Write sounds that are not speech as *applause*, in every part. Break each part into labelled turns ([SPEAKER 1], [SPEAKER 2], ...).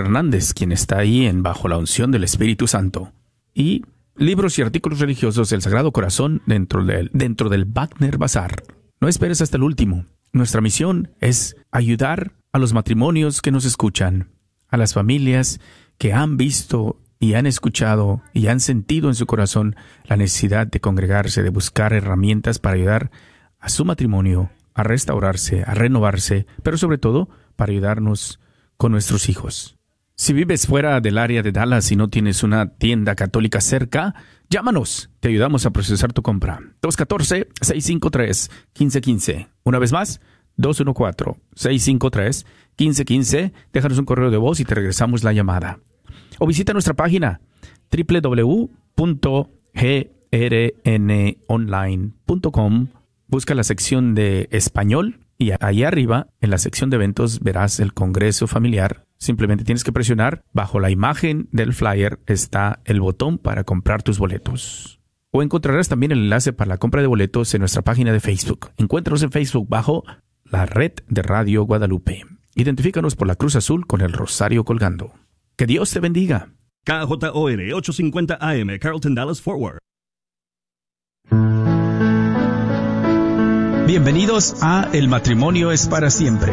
[SPEAKER 1] Hernández, quien está ahí en bajo la unción del Espíritu Santo. Y libros y artículos religiosos del Sagrado Corazón dentro del, dentro del Wagner Bazar. No esperes hasta el último. Nuestra misión es ayudar a los matrimonios que nos escuchan, a las familias que han visto y han escuchado y han sentido en su corazón la necesidad de congregarse, de buscar herramientas para ayudar a su matrimonio a restaurarse, a renovarse, pero sobre todo para ayudarnos con nuestros hijos. Si vives fuera del área de Dallas y no tienes una tienda católica cerca, llámanos. Te ayudamos a procesar tu compra. 214-653-1515. Una vez más, 214-653-1515. Déjanos un correo de voz y te regresamos la llamada o visita nuestra página www.grnonline.com. Busca la sección de español y ahí arriba, en la sección de eventos, verás el Congreso Familiar. Simplemente tienes que presionar. Bajo la imagen del flyer está el botón para comprar tus boletos. O encontrarás también el enlace para la compra de boletos en nuestra página de Facebook. Encuéntranos en Facebook bajo la red de Radio Guadalupe. Identifícanos por la cruz azul con el rosario colgando. Que Dios te bendiga.
[SPEAKER 2] KJOR 850 AM, Carlton Dallas Forward.
[SPEAKER 3] Bienvenidos a El matrimonio es para siempre,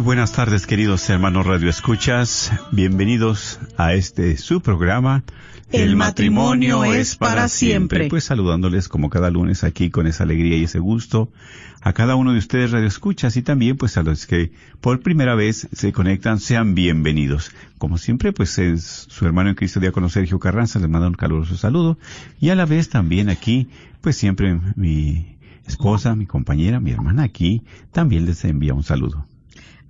[SPEAKER 4] buenas tardes, queridos hermanos Radio Escuchas. Bienvenidos a este su programa.
[SPEAKER 5] El, matrimonio, es para siempre.
[SPEAKER 4] Pues saludándoles como cada lunes aquí con esa alegría y ese gusto a cada uno de ustedes Radio Escuchas y también pues a los que por primera vez se conectan sean bienvenidos. Como siempre pues es su hermano en Cristo Diácono Sergio Carranza les manda un caluroso saludo y a la vez también aquí pues siempre mi esposa, mi compañera, mi hermana aquí también les envía un saludo.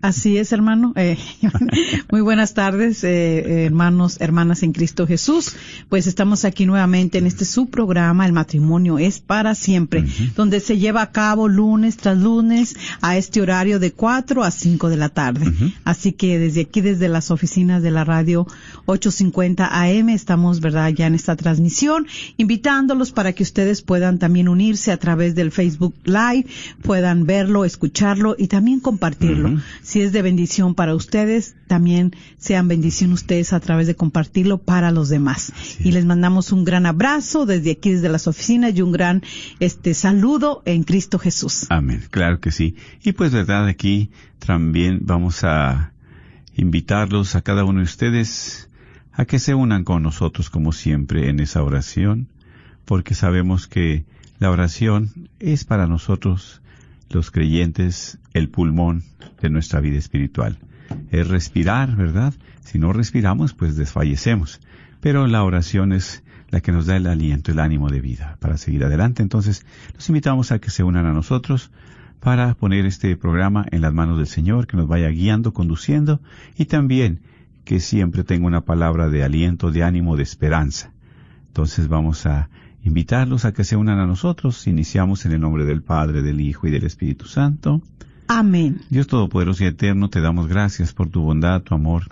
[SPEAKER 5] Así es, hermano. Eh, *laughs* muy buenas tardes, eh, hermanos, hermanas en Cristo Jesús. Pues estamos aquí nuevamente en este su programa, El matrimonio es para siempre, donde se lleva a cabo lunes tras lunes a este horario de 4 a 5 de la tarde. Así que desde aquí, desde las oficinas de la radio 850 AM, estamos, verdad, ya en esta transmisión, invitándolos para que ustedes puedan también unirse a través del Facebook Live, puedan verlo, escucharlo y también compartirlo si es de bendición para ustedes, también sean bendición ustedes a través de compartirlo para los demás. Y les mandamos un gran abrazo desde aquí, desde las oficinas y un gran este saludo en Cristo Jesús.
[SPEAKER 4] Amén, claro que sí. Y pues verdad, aquí también vamos a invitarlos a cada uno de ustedes a que se unan con nosotros como siempre en esa oración, porque sabemos que la oración es para nosotros los creyentes el pulmón de nuestra vida espiritual. Es respirar, ¿verdad? Si no respiramos, pues desfallecemos. Pero la oración es la que nos da el aliento, el ánimo de vida para seguir adelante. Entonces, los invitamos a que se unan a nosotros para poner este programa en las manos del Señor, que nos vaya guiando, conduciendo y también que siempre tenga una palabra de aliento, de ánimo, de esperanza. Entonces vamos a invitarlos a que se unan a nosotros. Iniciamos en el nombre del Padre, del Hijo y del Espíritu Santo.
[SPEAKER 5] Amén.
[SPEAKER 4] Dios Todopoderoso y Eterno, te damos gracias por tu bondad, tu amor,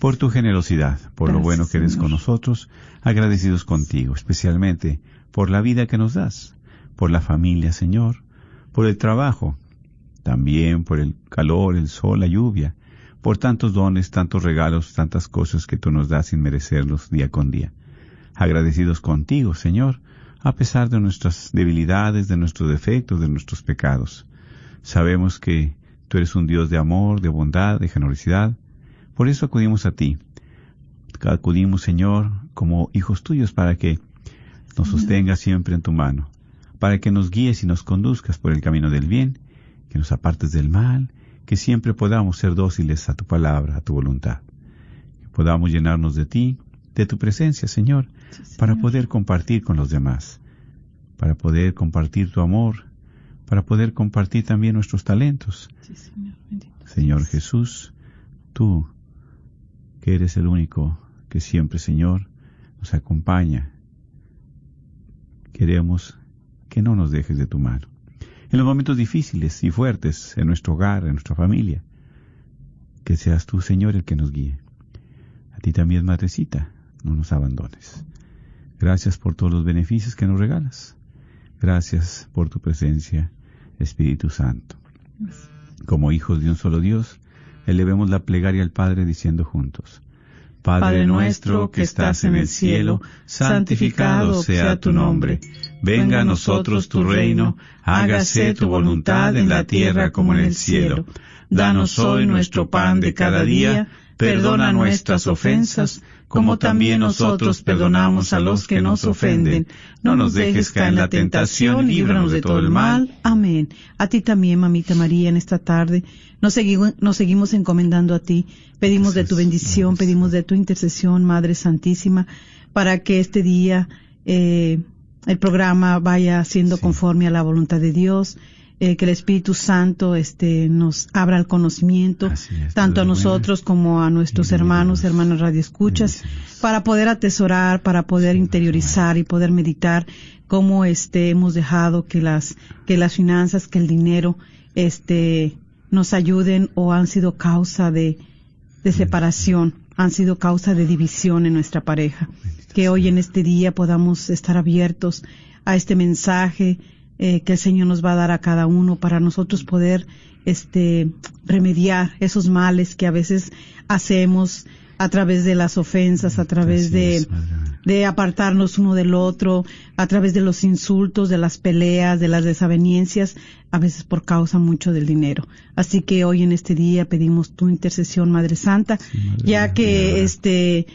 [SPEAKER 4] por tu generosidad, por lo bueno que eres con nosotros, agradecidos contigo, especialmente por la vida que nos das, por la familia, Señor, por el trabajo, también por el calor, el sol, la lluvia, por tantos dones, tantos regalos, tantas cosas que tú nos das sin merecerlos día con día. Agradecidos contigo, Señor, a pesar de nuestras debilidades, de nuestros defectos, de nuestros pecados. Sabemos que tú eres un Dios de amor, de bondad, de generosidad. Por eso acudimos a ti. Acudimos, Señor, como hijos tuyos para que nos sostengas siempre en tu mano, para que nos guíes y nos conduzcas por el camino del bien, que nos apartes del mal, que siempre podamos ser dóciles a tu palabra, a tu voluntad. Que podamos llenarnos de ti, de tu presencia, Señor, para poder compartir con los demás, para poder compartir tu amor, para poder compartir también nuestros talentos. Señor Jesús, tú, que eres el único que siempre, Señor, nos acompaña, queremos que no nos dejes de tu mano. En los momentos difíciles y fuertes en nuestro hogar, en nuestra familia, que seas tú, Señor, el que nos guíe. A ti también, Madrecita, no nos abandones. Gracias por todos los beneficios que nos regalas. Gracias por tu presencia, Espíritu Santo. Como hijos de un solo Dios, elevemos la plegaria al Padre diciendo juntos, Padre nuestro que estás en el cielo, santificado sea tu nombre. Venga a nosotros tu reino, hágase tu voluntad en la tierra como en el cielo. Danos hoy nuestro pan de cada día, perdona nuestras ofensas, como también nosotros perdonamos a los que nos ofenden. No nos dejes caer en la tentación, líbranos de todo el mal.
[SPEAKER 5] Amén. A ti también, mamita María, en esta tarde. Nos seguimos, nos seguimos encomendando a ti. Pedimos de tu bendición, pedimos de tu intercesión, Madre Santísima, para que este día eh, el programa vaya siendo conforme a la voluntad de Dios. Eh, que el Espíritu Santo este, nos abra el conocimiento, tanto a nosotros como a nuestros hermanos, hermanas radioescuchas, para poder atesorar, para poder interiorizar y poder meditar cómo este, hemos dejado que las, que las finanzas, que el dinero, este, nos ayuden o han sido causa de, de separación, han sido causa de división en nuestra pareja. Que hoy en este día podamos estar abiertos a este mensaje, eh, que el Señor nos va a dar a cada uno para nosotros poder este remediar esos males que a veces hacemos a través de las ofensas, a través de, de apartarnos uno del otro, a través de los insultos, de las peleas, de las desavenencias, a veces por causa mucho del dinero. Así que hoy en este día pedimos tu intercesión, Madre Santa, ya que este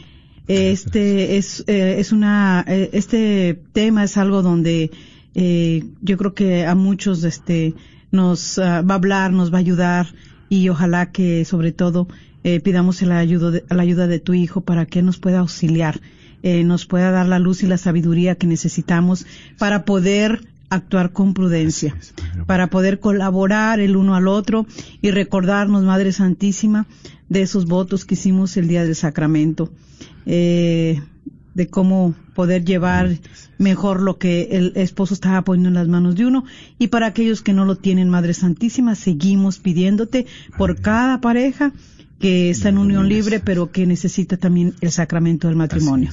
[SPEAKER 5] este es eh, es una eh, este tema es algo donde eh, yo creo que a muchos este nos ah, va a hablar, nos va a ayudar y ojalá que sobre todo eh, pidamos la ayuda, de, la ayuda de tu hijo para que nos pueda auxiliar, eh, nos pueda dar la luz y la sabiduría que necesitamos para poder actuar con prudencia, para poder colaborar el uno al otro y recordarnos, Madre Santísima, de esos votos que hicimos el día del sacramento. Eh, de cómo poder llevar mejor lo que el esposo estaba poniendo en las manos de uno. Y para aquellos que no lo tienen, Madre Santísima, seguimos pidiéndote por cada pareja que está en unión libre, pero que necesita también el sacramento del matrimonio.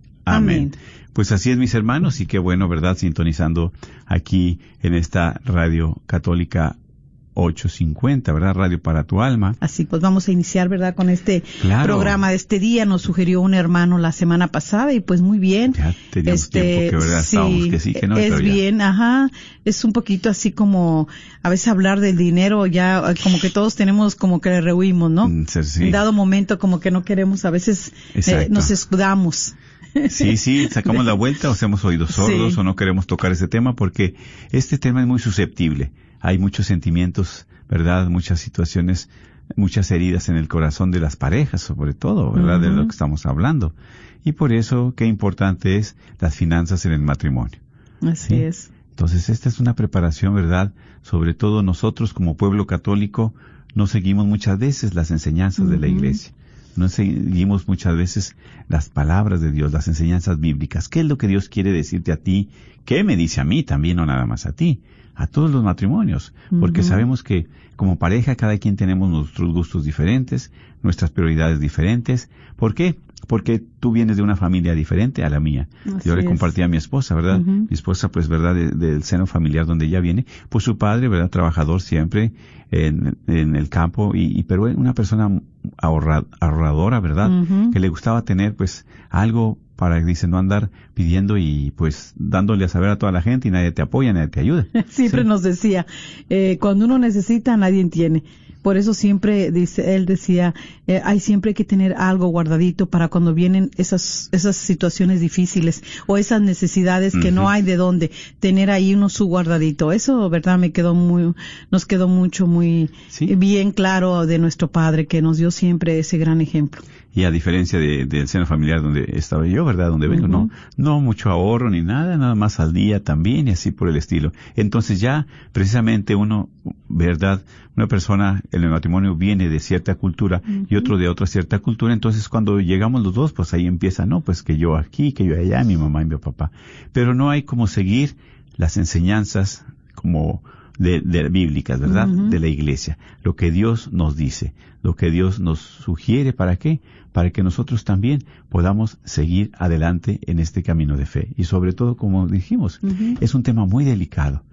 [SPEAKER 4] Amén. Pues así es, mis hermanos, y qué bueno, ¿verdad? Sintonizando aquí en esta radio católica 850, ¿verdad? Radio para tu alma.
[SPEAKER 5] Así pues vamos a iniciar, ¿verdad? Con este programa de este día. Nos sugirió un hermano la semana pasada y pues muy bien.
[SPEAKER 4] Ya teníamos este, tiempo que, ¿verdad?
[SPEAKER 5] Sí,
[SPEAKER 4] que sí, que no.
[SPEAKER 5] Es bien, ajá. Es un poquito así como, a veces hablar del dinero ya, como que todos tenemos como que le rehuimos, ¿no?
[SPEAKER 4] Mm, Sí, sí.
[SPEAKER 5] En dado momento como que no queremos, a veces eh, nos escudamos.
[SPEAKER 4] Sí, sí, sacamos la vuelta o hacemos oídos sordos
[SPEAKER 5] Sí.
[SPEAKER 4] o no queremos tocar ese tema porque este tema es muy susceptible. Hay muchos sentimientos, ¿verdad? Muchas situaciones, muchas heridas en el corazón de las parejas, sobre todo, ¿verdad? De lo que estamos hablando. Y por eso, qué importante es las finanzas en el matrimonio.
[SPEAKER 5] Así
[SPEAKER 4] Sí.
[SPEAKER 5] es.
[SPEAKER 4] Entonces, esta es una preparación, ¿verdad? Sobre todo nosotros como pueblo católico no seguimos muchas veces las enseñanzas de la iglesia. No seguimos muchas veces las palabras de Dios, las enseñanzas bíblicas. ¿Qué es lo que Dios quiere decirte a ti? ¿Qué me dice a mí también, no nada más a ti? A todos los matrimonios. Porque sabemos que como pareja cada quien tenemos nuestros gustos diferentes, nuestras prioridades diferentes. ¿Por qué? Porque tú vienes de una familia diferente a la mía. Yo le compartí a mi esposa, ¿verdad? Mi esposa, pues, ¿verdad? del seno familiar donde ella viene. Pues su padre, ¿verdad? Trabajador siempre en, en el campo y, y, pero una persona ahorradora, ¿verdad? Que le gustaba tener, pues, algo para, dice, no andar pidiendo y pues dándole a saber a toda la gente y nadie te apoya, nadie te ayuda. *laughs*
[SPEAKER 5] Siempre nos decía, eh, cuando uno necesita, nadie tiene. Por eso siempre dice, él decía, eh, hay siempre que tener algo guardadito para cuando vienen esas esas situaciones difíciles o esas necesidades que no hay de dónde tener ahí uno su guardadito. Eso, verdad, me quedó muy, nos quedó mucho muy bien claro de nuestro padre que nos dio siempre ese gran ejemplo
[SPEAKER 4] y a diferencia de, del seno familiar donde estaba yo, ¿verdad? Donde vengo, no, no mucho ahorro ni nada, nada más al día también y así por el estilo. Entonces ya precisamente uno, ¿verdad? Una persona en el matrimonio viene de cierta cultura y otro de otra cierta cultura, entonces cuando llegamos los dos, pues ahí empieza, no, pues que yo aquí, que yo allá, mi mamá y mi papá. Pero no hay como seguir las enseñanzas como de, de bíblicas, ¿verdad? De la iglesia. Lo que Dios nos dice, lo que Dios nos sugiere, ¿para qué? Para que nosotros también podamos seguir adelante en este camino de fe. Y sobre todo, como dijimos, es un tema muy delicado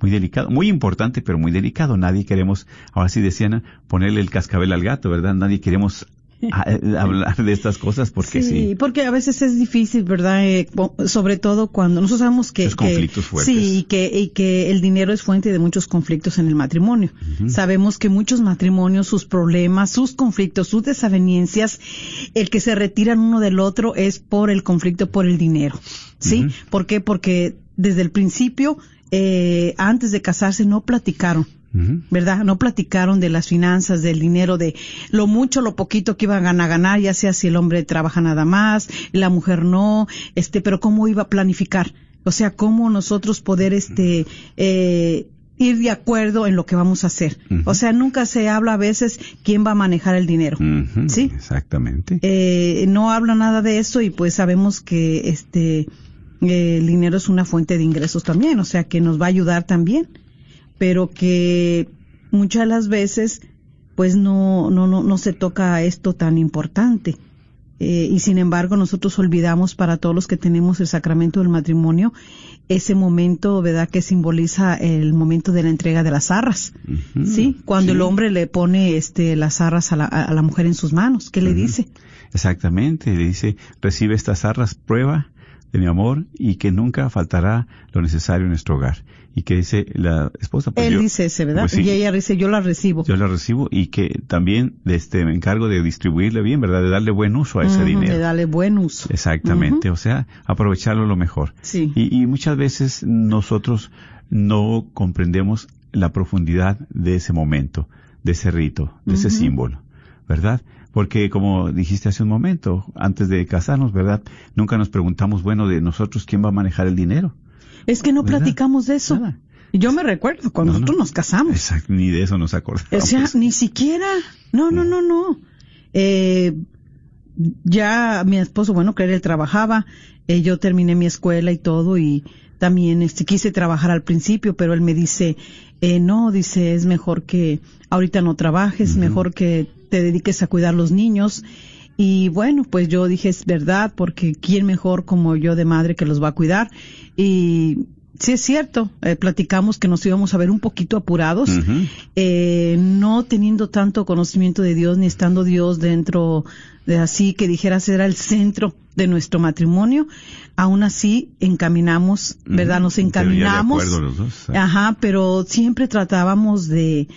[SPEAKER 4] muy delicado, muy importante, pero muy delicado. Nadie queremos, ahora sí decían, ponerle el cascabel al gato, ¿verdad? Nadie queremos hablar de estas cosas porque sí,
[SPEAKER 5] sí. porque a veces es difícil, ¿verdad? Eh, sobre todo cuando nosotros sabemos que,
[SPEAKER 4] conflictos fuertes.
[SPEAKER 5] sí, y que, y que el dinero es fuente de muchos conflictos en el matrimonio. Sabemos que muchos matrimonios, sus problemas, sus conflictos, sus desavenencias, el que se retiran uno del otro es por el conflicto por el dinero, ¿sí? ¿Por qué? Porque desde el principio, eh, antes de casarse, no platicaron ¿verdad? No platicaron de las finanzas, del dinero, de lo mucho, lo poquito que iban a ganar, ya sea si el hombre trabaja nada más, la mujer no, este, pero cómo iba a planificar, o sea, cómo nosotros poder, este, eh, ir de acuerdo en lo que vamos a hacer. O sea, nunca se habla a veces quién va a manejar el dinero. ¿Sí?
[SPEAKER 4] Exactamente.
[SPEAKER 5] Eh, no habla nada de eso y pues sabemos que este el dinero es una fuente de ingresos también, o sea, que nos va a ayudar también pero que muchas de las veces pues no, no, no, no se toca esto tan importante. Eh, y sin embargo nosotros olvidamos para todos los que tenemos el sacramento del matrimonio ese momento, ¿verdad? Que simboliza el momento de la entrega de las arras, ¿sí? Cuando el hombre le pone este las arras a la, a la mujer en sus manos, ¿qué le dice?
[SPEAKER 4] Exactamente, le dice, recibe estas arras, prueba de mi amor y que nunca faltará lo necesario en nuestro hogar. Y que dice la esposa.
[SPEAKER 5] Pues Él dice ese, ¿verdad? Pues y ella dice, yo la recibo.
[SPEAKER 4] Yo la recibo y que también este, me encargo de distribuirle bien, ¿verdad? De darle buen uso a ese dinero.
[SPEAKER 5] De darle buen uso.
[SPEAKER 4] Exactamente, o sea, aprovecharlo lo mejor.
[SPEAKER 5] Sí.
[SPEAKER 4] Y, y muchas veces nosotros no comprendemos la profundidad de ese momento, de ese rito, de ese símbolo, ¿verdad? Porque como dijiste hace un momento, antes de casarnos, ¿verdad? Nunca nos preguntamos, bueno, de nosotros quién va a manejar el dinero.
[SPEAKER 5] Es que no platicamos de eso. Yo me recuerdo cuando nosotros nos casamos.
[SPEAKER 4] Exacto, ni de eso nos acordamos.
[SPEAKER 5] O sea, ni siquiera. No, no, no, no. Eh, ya mi esposo, bueno, que él trabajaba, eh, yo terminé mi escuela y todo y también este, quise trabajar al principio, pero él me dice, eh, no, dice, es mejor que ahorita no trabajes, mejor que te dediques a cuidar los niños. Y bueno, pues yo dije, es verdad, porque ¿quién mejor como yo de madre que los va a cuidar? Y sí es cierto, eh, platicamos que nos íbamos a ver un poquito apurados, eh, no teniendo tanto conocimiento de Dios ni estando Dios dentro de así que dijeras era el centro de nuestro matrimonio, aún así encaminamos, ¿verdad? Nos encaminamos. Ajá, pero siempre tratábamos de,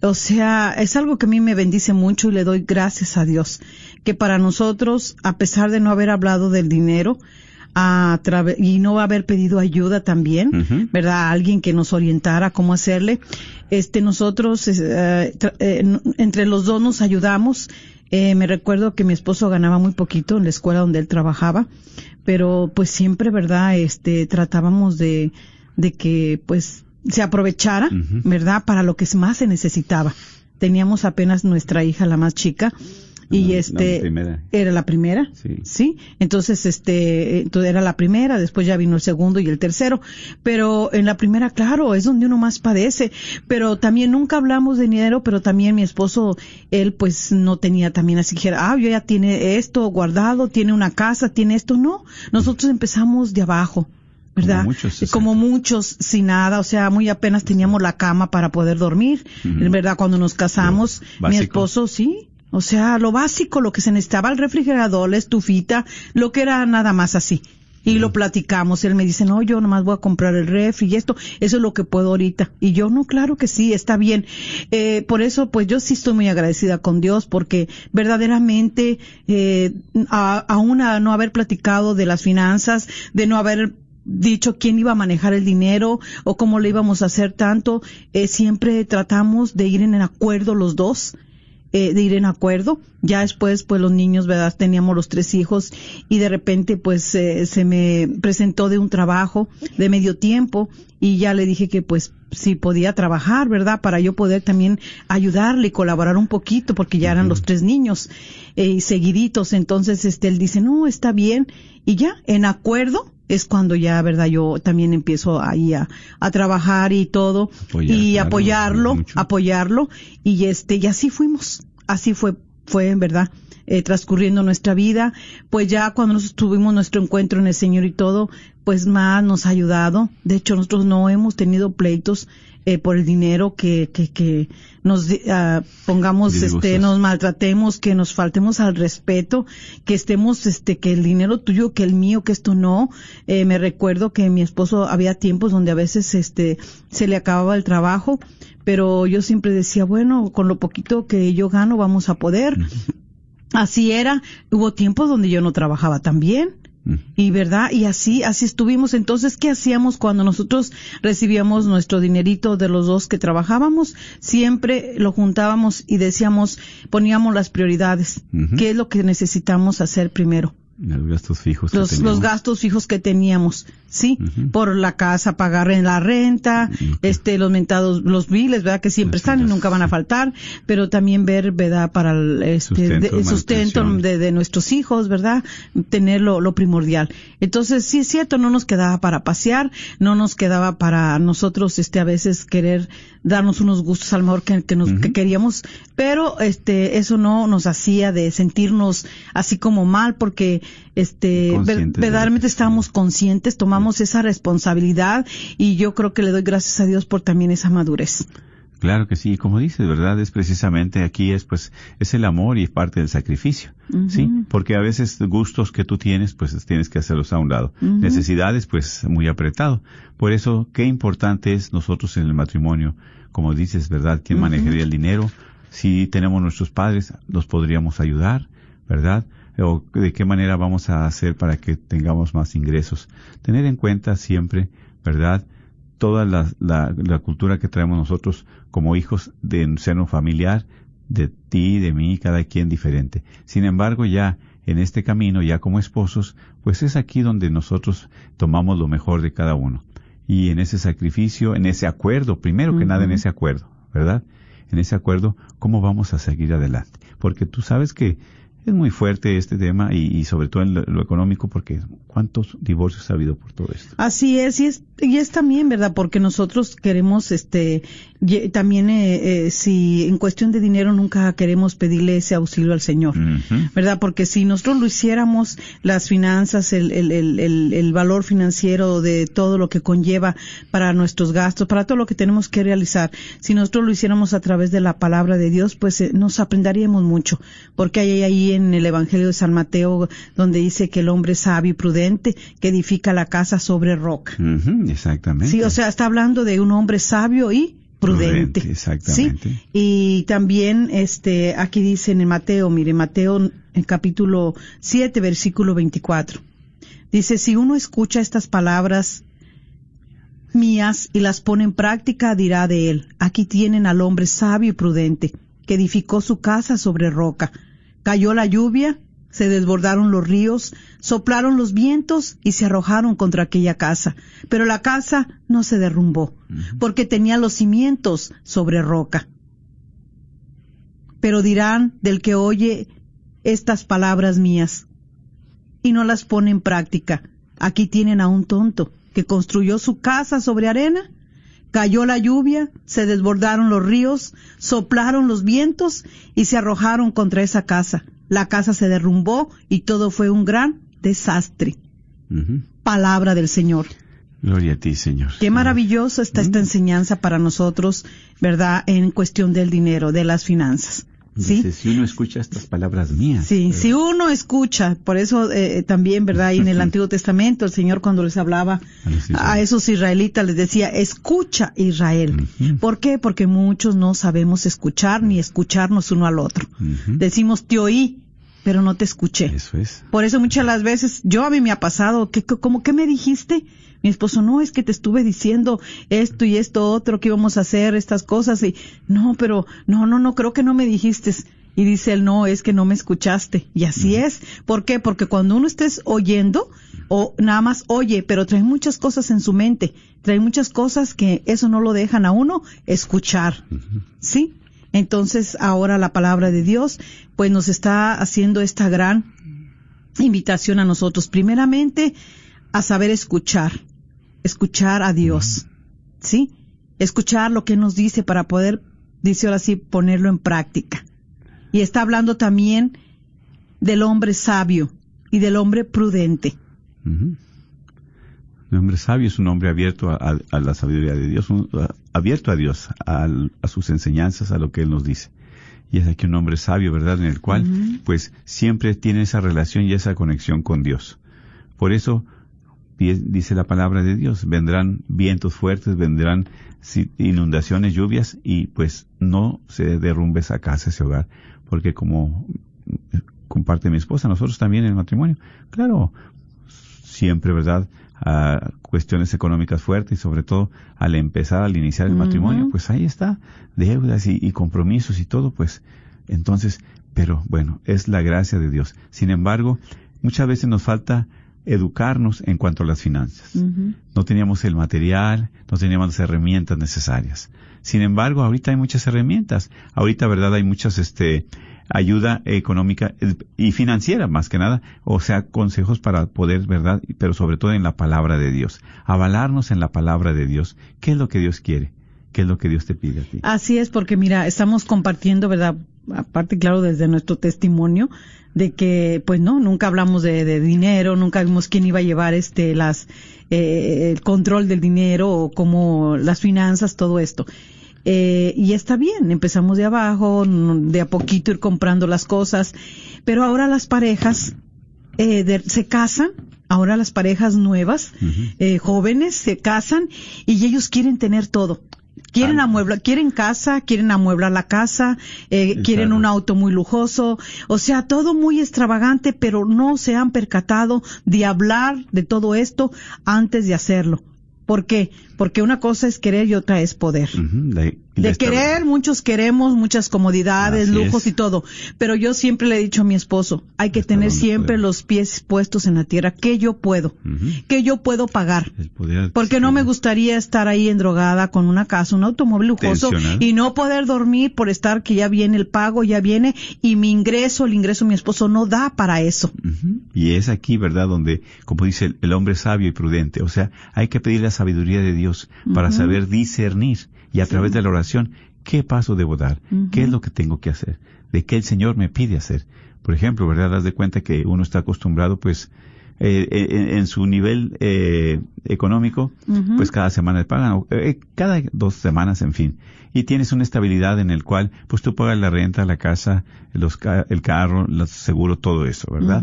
[SPEAKER 5] o sea, es algo que a mí me bendice mucho y le doy gracias a Dios, que para nosotros, a pesar de no haber hablado del dinero, a y no haber pedido ayuda también, ¿verdad? alguien que nos orientara cómo hacerle. Este, nosotros, eh, eh, entre los dos nos ayudamos. Eh, me recuerdo que mi esposo ganaba muy poquito en la escuela donde él trabajaba, pero pues siempre, ¿verdad? Este, tratábamos de, de que pues se aprovechara, ¿verdad? Para lo que más se necesitaba. Teníamos apenas nuestra hija, la más chica, y este era la primera sí. entonces este entonces era la primera después ya vino el segundo y el tercero. Pero en la primera claro es donde uno más padece. Pero también nunca hablamos de dinero pero también mi esposo él pues no tenía también así que ah yo ya tiene esto guardado tiene una casa tiene esto no nosotros empezamos de abajo ¿verdad? Como muchos, como muchos, sin nada, o sea, muy apenas teníamos la cama para poder dormir, ¿verdad? Cuando nos casamos, mi esposo, sí, o sea, lo básico, lo que se necesitaba, el refrigerador, la estufita, lo que era nada más así. Y lo platicamos. Él me dice, no, yo nomás voy a comprar el refri y esto, eso es lo que puedo ahorita. Y yo, no, claro que sí, está bien. Eh, por eso, pues yo sí estoy muy agradecida con Dios porque verdaderamente, eh, aún a no haber platicado de las finanzas, de no haber dicho quién iba a manejar el dinero o cómo le íbamos a hacer tanto, eh, siempre tratamos de ir en acuerdo los dos eh, de ir en acuerdo. Ya después, pues los niños, ¿verdad? Teníamos los tres hijos y de repente, pues eh, se me presentó de un trabajo de medio tiempo y ya le dije que pues si podía trabajar, ¿verdad? Para yo poder también ayudarle y colaborar un poquito porque ya eran los tres niños eh, seguiditos. Entonces, este, él dice, no, está bien. Y ya, en acuerdo, es cuando ya, ¿verdad? Yo también empiezo ahí a, a trabajar y todo y apoyarlo, apoyarlo y este, y así fuimos, así fue, fue en verdad. Eh, transcurriendo nuestra vida, pues ya cuando nos tuvimos nuestro encuentro en el Señor y todo, pues más nos ha ayudado. De hecho, nosotros no hemos tenido pleitos eh, por el dinero, que, que, que nos uh, pongamos, este, nos maltratemos, que nos faltemos al respeto, que estemos, este, que el dinero tuyo, que el mío, que esto no. Eh, me recuerdo que mi esposo había tiempos donde a veces, este, se le acababa el trabajo, pero yo siempre decía, bueno, con lo poquito que yo gano vamos a poder. Así era. Hubo tiempos donde yo no trabajaba tan bien y verdad, y así, así estuvimos. Entonces, ¿qué hacíamos cuando nosotros recibíamos nuestro dinerito de los dos que trabajábamos? Siempre lo juntábamos y decíamos, poníamos las prioridades. ¿Qué es lo que necesitamos hacer primero?
[SPEAKER 4] Los gastos fijos.
[SPEAKER 5] Los, los gastos fijos que teníamos, sí, por la casa, pagar en la renta, este, los mentados, los biles, verdad que siempre están y nunca van a faltar, pero también ver, verdad, para el, este, sustento, sustento de, de, nuestros hijos, verdad, tener lo, lo, primordial. Entonces, sí es cierto, no nos quedaba para pasear, no nos quedaba para nosotros, este, a veces querer darnos unos gustos al mejor que, que nos, que queríamos, pero, este, eso no nos hacía de sentirnos así como mal, porque este, verdaderamente estábamos conscientes, tomamos esa responsabilidad y yo creo que le doy gracias a Dios por también esa madurez.
[SPEAKER 4] Claro que sí, como dices, ¿verdad? Es precisamente aquí es pues es el amor y es parte del sacrificio, ¿sí? Porque a veces gustos que tú tienes, pues tienes que hacerlos a un lado. Necesidades, pues muy apretado. Por eso, qué importante es nosotros en el matrimonio, como dices, ¿verdad? ¿Quién manejaría el dinero? Si tenemos nuestros padres, los podríamos ayudar, ¿verdad? O de qué manera vamos a hacer para que tengamos más ingresos. Tener en cuenta siempre, ¿verdad? Toda la, la, cultura que traemos nosotros como hijos de un seno familiar, de ti, de mí, cada quien diferente. Sin embargo, ya en este camino, ya como esposos, pues es aquí donde nosotros tomamos lo mejor de cada uno. Y en ese sacrificio, en ese acuerdo, primero que nada en ese acuerdo, ¿verdad? En ese acuerdo, ¿cómo vamos a seguir adelante? Porque tú sabes que es muy fuerte este tema y, sobre todo en lo, económico porque cuántos divorcios ha habido por todo esto.
[SPEAKER 5] Así es y es y es también verdad porque nosotros queremos este también eh, eh, si en cuestión de dinero nunca queremos pedirle ese auxilio al Señor, verdad porque si nosotros lo hiciéramos las finanzas el, el, el, el, valor financiero de todo lo que conlleva para nuestros gastos para todo lo que tenemos que realizar si nosotros lo hiciéramos a través de la palabra de Dios pues eh, nos aprenderíamos mucho porque hay ahí en el Evangelio de San Mateo donde dice que el hombre sabio y prudente que edifica la casa sobre roca.
[SPEAKER 4] exactamente.
[SPEAKER 5] Sí, o sea, está hablando de un hombre sabio y prudente. exactamente. ¿sí? Y también este aquí dice en el Mateo, mire, Mateo en capítulo 7, versículo 24. Dice, si uno escucha estas palabras mías y las pone en práctica, dirá de él, aquí tienen al hombre sabio y prudente, que edificó su casa sobre roca. Cayó la lluvia se desbordaron los ríos, soplaron los vientos y se arrojaron contra aquella casa. Pero la casa no se derrumbó, porque tenía los cimientos sobre roca. Pero dirán del que oye estas palabras mías y no las pone en práctica. Aquí tienen a un tonto que construyó su casa sobre arena, cayó la lluvia, se desbordaron los ríos, soplaron los vientos y se arrojaron contra esa casa la casa se derrumbó y todo fue un gran desastre. Palabra del Señor.
[SPEAKER 4] Gloria a ti, Señor.
[SPEAKER 5] Qué maravilloso está esta enseñanza para nosotros, ¿verdad? En cuestión del dinero, de las finanzas. ¿Sí?
[SPEAKER 4] si uno escucha estas palabras mías.
[SPEAKER 5] Sí, si uno escucha, por eso eh, también, ¿verdad? Y en el *laughs* Antiguo Testamento el Señor cuando les hablaba a, esos israelitas les decía, escucha Israel. ¿Por qué? Porque muchos no sabemos escuchar ni escucharnos uno al otro. Decimos, te oí, pero no te escuché.
[SPEAKER 4] Eso es.
[SPEAKER 5] Por eso muchas las veces, yo a mí me ha pasado, que, como que me dijiste, mi esposo, no, es que te estuve diciendo esto y esto otro, que íbamos a hacer estas cosas y no, pero no, no, no, creo que no me dijiste. Y dice él, no, es que no me escuchaste. Y así es. ¿Por qué? Porque cuando uno estés oyendo, o nada más oye, pero trae muchas cosas en su mente, trae muchas cosas que eso no lo dejan a uno escuchar. ¿Sí? Entonces ahora la palabra de Dios pues nos está haciendo esta gran invitación a nosotros. Primeramente a saber escuchar, escuchar a Dios, ¿sí? Escuchar lo que nos dice para poder, dice ahora sí, ponerlo en práctica. Y está hablando también del hombre sabio y del hombre prudente.
[SPEAKER 4] El hombre sabio es un hombre abierto a, la sabiduría de Dios, abierto a Dios, a, sus enseñanzas, a lo que Él nos dice. Y es aquí un hombre sabio, ¿verdad? En el cual, pues, siempre tiene esa relación y esa conexión con Dios. Por eso, dice la palabra de Dios, vendrán vientos fuertes, vendrán inundaciones, lluvias, y pues no se derrumbe esa casa, ese hogar, porque como comparte mi esposa, nosotros también en el matrimonio, claro, siempre, ¿verdad? A cuestiones económicas fuertes y sobre todo al empezar, al iniciar el matrimonio, pues ahí está, deudas y, compromisos y todo, pues entonces, pero bueno, es la gracia de Dios. Sin embargo, muchas veces nos falta educarnos en cuanto a las finanzas. No teníamos el material, no teníamos las herramientas necesarias. Sin embargo, ahorita hay muchas herramientas. Ahorita, verdad, hay muchas, este, ayuda económica y financiera más que nada, o sea, consejos para poder, ¿verdad? Pero sobre todo en la palabra de Dios. Avalarnos en la palabra de Dios. ¿Qué es lo que Dios quiere? ¿Qué es lo que Dios te pide a ti?
[SPEAKER 5] Así es, porque mira, estamos compartiendo, ¿verdad? Aparte, claro, desde nuestro testimonio, de que, pues no, nunca hablamos de, dinero, nunca vimos quién iba a llevar este, las, eh, el control del dinero o cómo las finanzas, todo esto. Eh, y está bien, empezamos de abajo, de a poquito ir comprando las cosas, pero ahora las parejas eh, se casan, ahora las parejas nuevas, eh, jóvenes, se casan y ellos quieren tener todo. Quieren amueblar, quieren casa, quieren amueblar la casa, quieren un auto muy lujoso, o sea, todo muy extravagante, pero no se han percatado de hablar de todo esto antes de hacerlo. ¿Por qué? Porque una cosa es querer y otra es poder. de, querer, muchos queremos muchas comodidades, lujos y todo. Pero yo siempre le he dicho a mi esposo, hay que tener siempre los pies puestos en la tierra. ¿Qué yo puedo? ¿Qué yo puedo pagar? Porque no me gustaría estar ahí endrogada con una casa, un automóvil lujoso y no poder dormir por estar que ya viene el pago, ya viene y mi ingreso, el ingreso de mi esposo no da para eso.
[SPEAKER 4] Y es aquí, ¿verdad? Donde, como dice el, hombre sabio y prudente, o sea, hay que pedir la sabiduría de Dios para saber discernir y a través de la oración qué paso debo dar, qué es lo que tengo que hacer, de qué el Señor me pide hacer. Por ejemplo, ¿verdad? Das de cuenta que uno está acostumbrado, pues, eh, eh, en, su nivel eh, económico, pues cada semana pagan, cada dos semanas, en fin. Y tienes una estabilidad en el cual, pues tú pagas la renta, la casa, los, el carro, el seguro, todo eso, ¿verdad?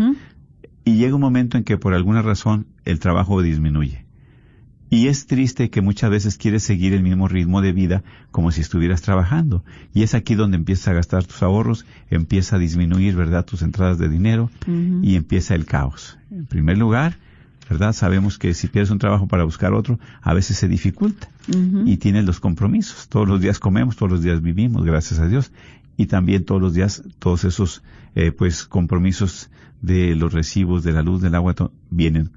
[SPEAKER 4] Y llega un momento en que por alguna razón el trabajo disminuye. Y es triste que muchas veces quieres seguir el mismo ritmo de vida como si estuvieras trabajando. Y es aquí donde empiezas a gastar tus ahorros, empieza a disminuir, ¿verdad?, tus entradas de dinero y empieza el caos. En primer lugar, ¿verdad? Sabemos que si pierdes un trabajo para buscar otro, a veces se dificulta y tienes los compromisos. Todos los días comemos, todos los días vivimos, gracias a Dios. y también todos los días todos esos eh, pues compromisos de los recibos de la luz del agua vienen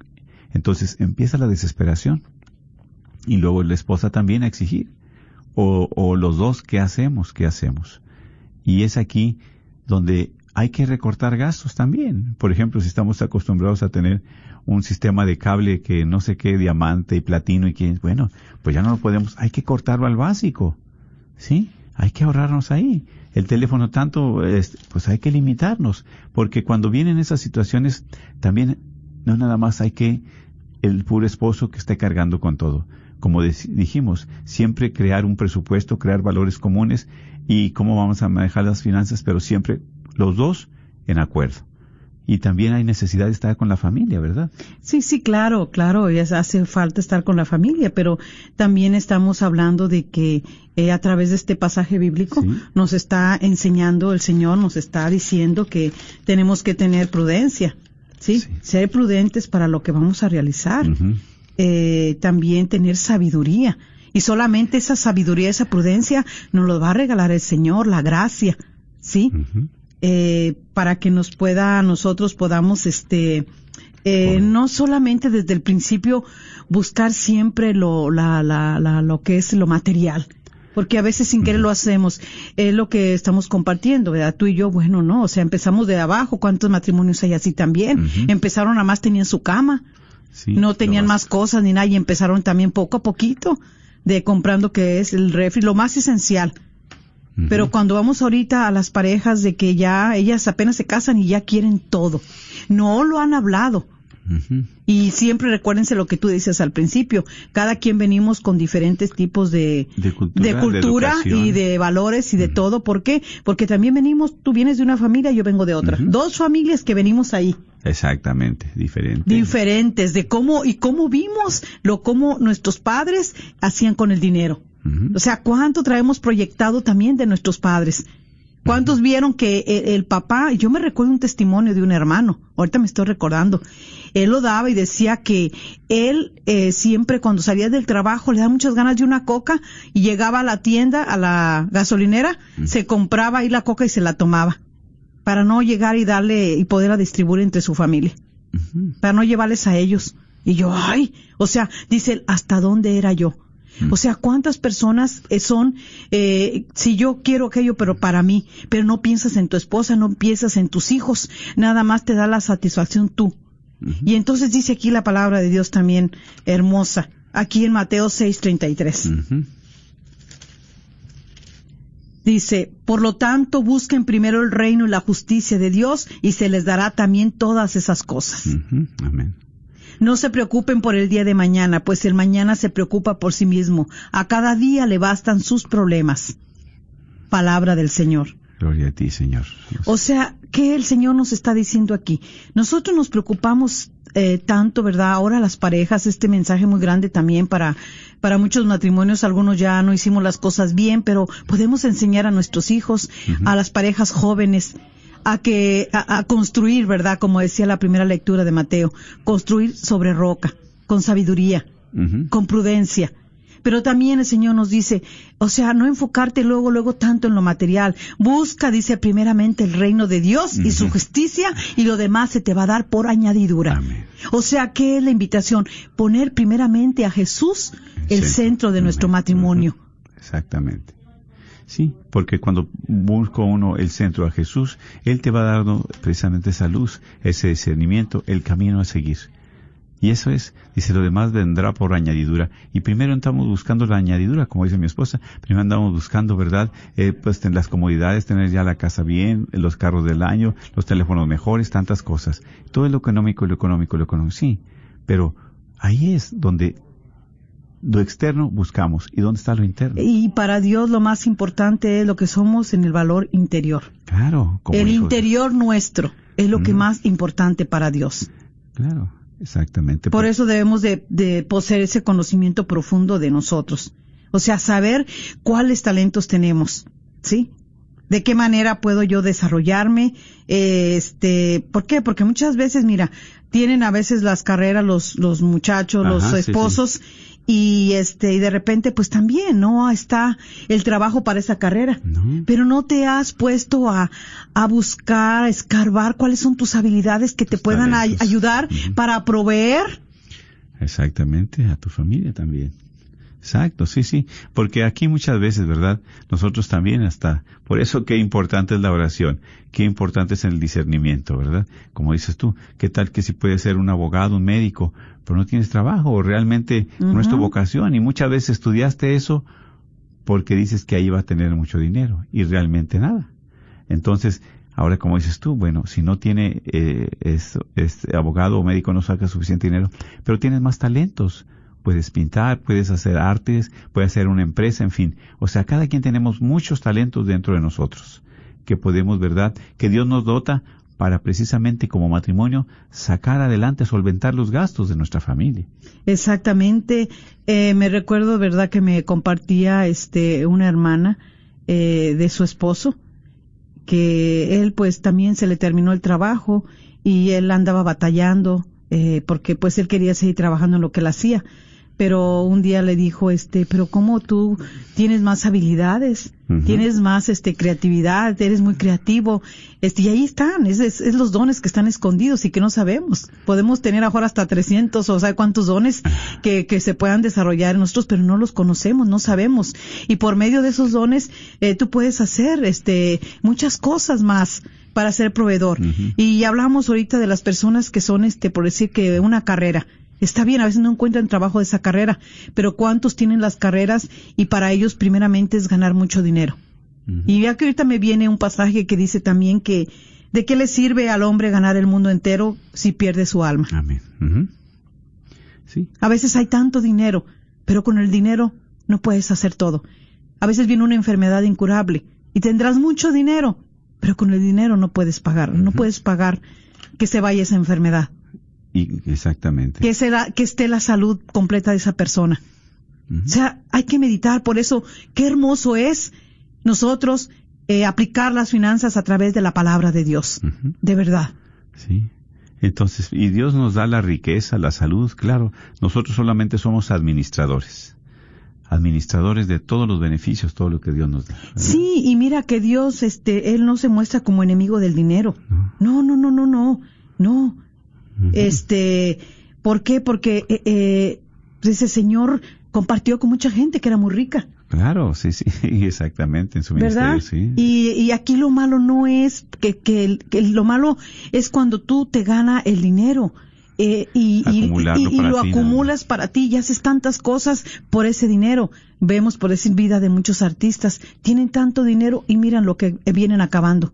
[SPEAKER 4] entonces empieza la desesperación y luego la esposa también a exigir o, o los dos qué hacemos qué hacemos y es aquí donde hay que recortar gastos también. Por ejemplo, si estamos acostumbrados a tener un sistema de cable que no sé qué, diamante y platino y que, bueno, pues ya no lo podemos, hay que cortarlo al básico. ¿Sí? Hay que ahorrarnos ahí. El teléfono tanto, pues hay que limitarnos, porque cuando vienen esas situaciones, también no nada más hay que el puro esposo que esté cargando con todo. Como dijimos, siempre crear un presupuesto, crear valores comunes y cómo vamos a manejar las finanzas, pero siempre los dos en acuerdo. Y también hay necesidad de estar con la familia, ¿verdad?
[SPEAKER 5] Sí, sí, claro, claro, hace falta estar con la familia, pero también estamos hablando de que eh, a través de este pasaje bíblico nos está enseñando el Señor, nos está diciendo que tenemos que tener prudencia, ¿sí? Ser prudentes para lo que vamos a realizar. Eh, también tener sabiduría. Y solamente esa sabiduría, esa prudencia nos lo va a regalar el Señor, la gracia, ¿sí? eh, para que nos pueda, nosotros podamos, este, eh, no solamente desde el principio buscar siempre lo, la, la, la, lo que es lo material, porque a veces sin querer lo hacemos. Es lo que estamos compartiendo, ¿verdad? Tú y yo, bueno, no, o sea, empezamos de abajo. ¿Cuántos matrimonios hay así también? Empezaron a más, tenían su cama, no tenían más cosas ni nada, y empezaron también poco a poquito de comprando que es el refri, lo más esencial. Pero cuando vamos ahorita a las parejas de que ya ellas apenas se casan y ya quieren todo, no lo han hablado. Y siempre recuérdense lo que tú dices al principio, cada quien venimos con diferentes tipos de,
[SPEAKER 4] de cultura,
[SPEAKER 5] y de valores y de todo. ¿Por qué? Porque también venimos, tú vienes de una familia, yo vengo de otra. Dos familias que venimos ahí.
[SPEAKER 4] Exactamente, diferentes.
[SPEAKER 5] Diferentes, de cómo y cómo vimos lo cómo nuestros padres hacían con el dinero. O sea, ¿cuánto traemos proyectado también de nuestros padres? ¿Cuántos vieron que el, papá, yo me recuerdo un testimonio de un hermano, ahorita me estoy recordando, él lo daba y decía que él eh, siempre cuando salía del trabajo le daba muchas ganas de una coca y llegaba a la tienda, a la gasolinera, se compraba ahí la coca y se la tomaba para no llegar y darle y poderla distribuir entre su familia, para no llevarles a ellos. Y yo, ay, o sea, dice, ¿hasta dónde era yo? O sea, ¿cuántas personas eh, son, eh, si yo quiero aquello, pero para mí, pero no piensas en tu esposa, no piensas en tus hijos, nada más te da la satisfacción tú. Y entonces dice aquí la palabra de Dios también hermosa, aquí en Mateo 6:33. Dice, por lo tanto, busquen primero el reino y la justicia de Dios y se les dará también todas esas cosas.
[SPEAKER 4] Amén.
[SPEAKER 5] No se preocupen por el día de mañana, pues el mañana se preocupa por sí mismo. A cada día le bastan sus problemas. Palabra del Señor.
[SPEAKER 4] Gloria a ti, Señor.
[SPEAKER 5] O sea, ¿qué el Señor nos está diciendo aquí? Nosotros nos preocupamos eh, tanto, ¿verdad? Ahora las parejas, este mensaje muy grande también para, para muchos matrimonios, algunos ya no hicimos las cosas bien, pero podemos enseñar a nuestros hijos, a las parejas jóvenes, a que a, construir, ¿verdad? Como decía la primera lectura de Mateo, construir sobre roca, con sabiduría, con prudencia. Pero también el Señor nos dice, o sea, no enfocarte luego, luego tanto en lo material. Busca, dice primeramente, el reino de Dios y su justicia y lo demás se te va a dar por añadidura. O sea, ¿qué es la invitación? Poner primeramente a Jesús el centro de nuestro matrimonio.
[SPEAKER 4] Exactamente. Sí, porque cuando busca uno el centro a Jesús, Él te va dando precisamente esa luz, ese discernimiento, el camino a seguir. Y eso es, dice, lo demás vendrá por añadidura. Y primero estamos buscando la añadidura, como dice mi esposa. Primero andamos buscando, ¿verdad? Eh, pues las comodidades, tener ya la casa bien, los carros del año, los teléfonos mejores, tantas cosas. Todo lo económico, lo económico, lo económico, sí. Pero ahí es donde lo externo buscamos. ¿Y dónde está lo interno?
[SPEAKER 5] Y para Dios lo más importante es lo que somos en el valor interior.
[SPEAKER 4] Claro.
[SPEAKER 5] Como el interior nuestro es lo que más importante para Dios.
[SPEAKER 4] Claro, exactamente.
[SPEAKER 5] Por eso debemos de, de, poseer ese conocimiento profundo de nosotros. O sea, saber cuáles talentos tenemos. ¿Sí? de qué manera puedo yo desarrollarme, este, ¿por qué? Porque muchas veces, mira, tienen a veces las carreras los, los muchachos, los esposos, y este y de repente pues también no está el trabajo para esa carrera. Pero no te has puesto a, a buscar a escarbar cuáles son tus habilidades que te puedan ayudar para proveer.
[SPEAKER 4] Exactamente a tu familia también Exacto, sí, sí, porque aquí muchas veces, ¿verdad? Nosotros también hasta, por eso qué importante es la oración, qué importante es el discernimiento, ¿verdad? Como dices tú, qué tal que si puedes ser un abogado, un médico, pero no tienes trabajo, o realmente no es tu vocación, y muchas veces estudiaste eso porque dices que ahí va a tener mucho dinero, y realmente nada. Entonces, ahora como dices tú, bueno, si no tiene, eh, es, abogado o médico no saca suficiente dinero, pero tienes más talentos, puedes pintar, puedes hacer artes, puedes hacer una empresa, en fin. O sea, cada quien tenemos muchos talentos dentro de nosotros que podemos, ¿verdad? Que Dios nos dota para precisamente como matrimonio sacar adelante, solventar los gastos de nuestra familia.
[SPEAKER 5] Exactamente. Eh, me recuerdo, ¿verdad?, que me compartía este una hermana eh, de su esposo, que él pues también se le terminó el trabajo y él andaba batallando eh, porque pues él quería seguir trabajando en lo que él hacía pero un día le dijo, este, pero cómo tú tienes más habilidades, tienes más, este, creatividad, eres muy creativo, este, y ahí están, es, es, los dones que están escondidos y que no sabemos. Podemos tener ahora hasta 300 o sea cuántos dones que, que se puedan desarrollar en nosotros, pero no los conocemos, no sabemos. Y por medio de esos dones, eh, tú puedes hacer, este, muchas cosas más para ser proveedor. Y hablamos ahorita de las personas que son, este, por decir que una carrera, Está bien, a veces no encuentran trabajo de esa carrera, pero ¿cuántos tienen las carreras y para ellos primeramente es ganar mucho dinero? Y ya que ahorita me viene un pasaje que dice también que ¿de qué le sirve al hombre ganar el mundo entero si pierde su alma?
[SPEAKER 4] Amén.
[SPEAKER 5] sí. A veces hay tanto dinero, pero con el dinero no puedes hacer todo. A veces viene una enfermedad incurable y tendrás mucho dinero, pero con el dinero no puedes pagar, no puedes pagar que se vaya esa enfermedad.
[SPEAKER 4] Y, exactamente.
[SPEAKER 5] Que, será, que esté la salud completa de esa persona. O sea, hay que meditar. Por eso, qué hermoso es nosotros eh, aplicar las finanzas a través de la palabra de Dios. De verdad.
[SPEAKER 4] Sí. Entonces, y Dios nos da la riqueza, la salud, claro. Nosotros solamente somos administradores. Administradores de todos los beneficios, todo lo que Dios nos da.
[SPEAKER 5] Sí, y mira que Dios, este, Él no se muestra como enemigo del dinero. No, no, no, no, no. No. Este, ¿por qué? Porque eh, eh, ese señor compartió con mucha gente que era muy rica.
[SPEAKER 4] Claro, sí, sí, *laughs* exactamente, en su ministerio, sí.
[SPEAKER 5] Y, y, aquí lo malo no es que, que, lo malo es cuando tú te gana el dinero. Eh, y, y, lo acumulas para ti y haces tantas cosas por ese dinero. Vemos por decir vida de muchos artistas, tienen tanto dinero y miran lo que vienen acabando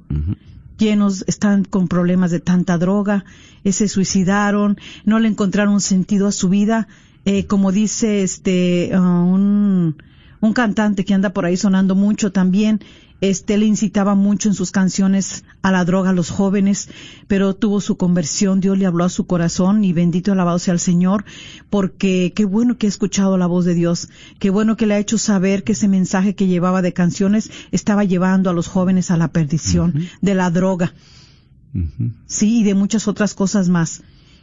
[SPEAKER 5] llenos, están con problemas de tanta droga, eh, se suicidaron, no le encontraron sentido a su vida, eh, como dice este uh, un, un cantante que anda por ahí sonando mucho también, este le incitaba mucho en sus canciones a la droga a los jóvenes, pero tuvo su conversión, Dios le habló a su corazón y bendito alabado sea el Señor, porque qué bueno que ha escuchado la voz de Dios, qué bueno que le ha hecho saber que ese mensaje que llevaba de canciones estaba llevando a los jóvenes a la perdición de la droga. Sí, y de muchas otras cosas más.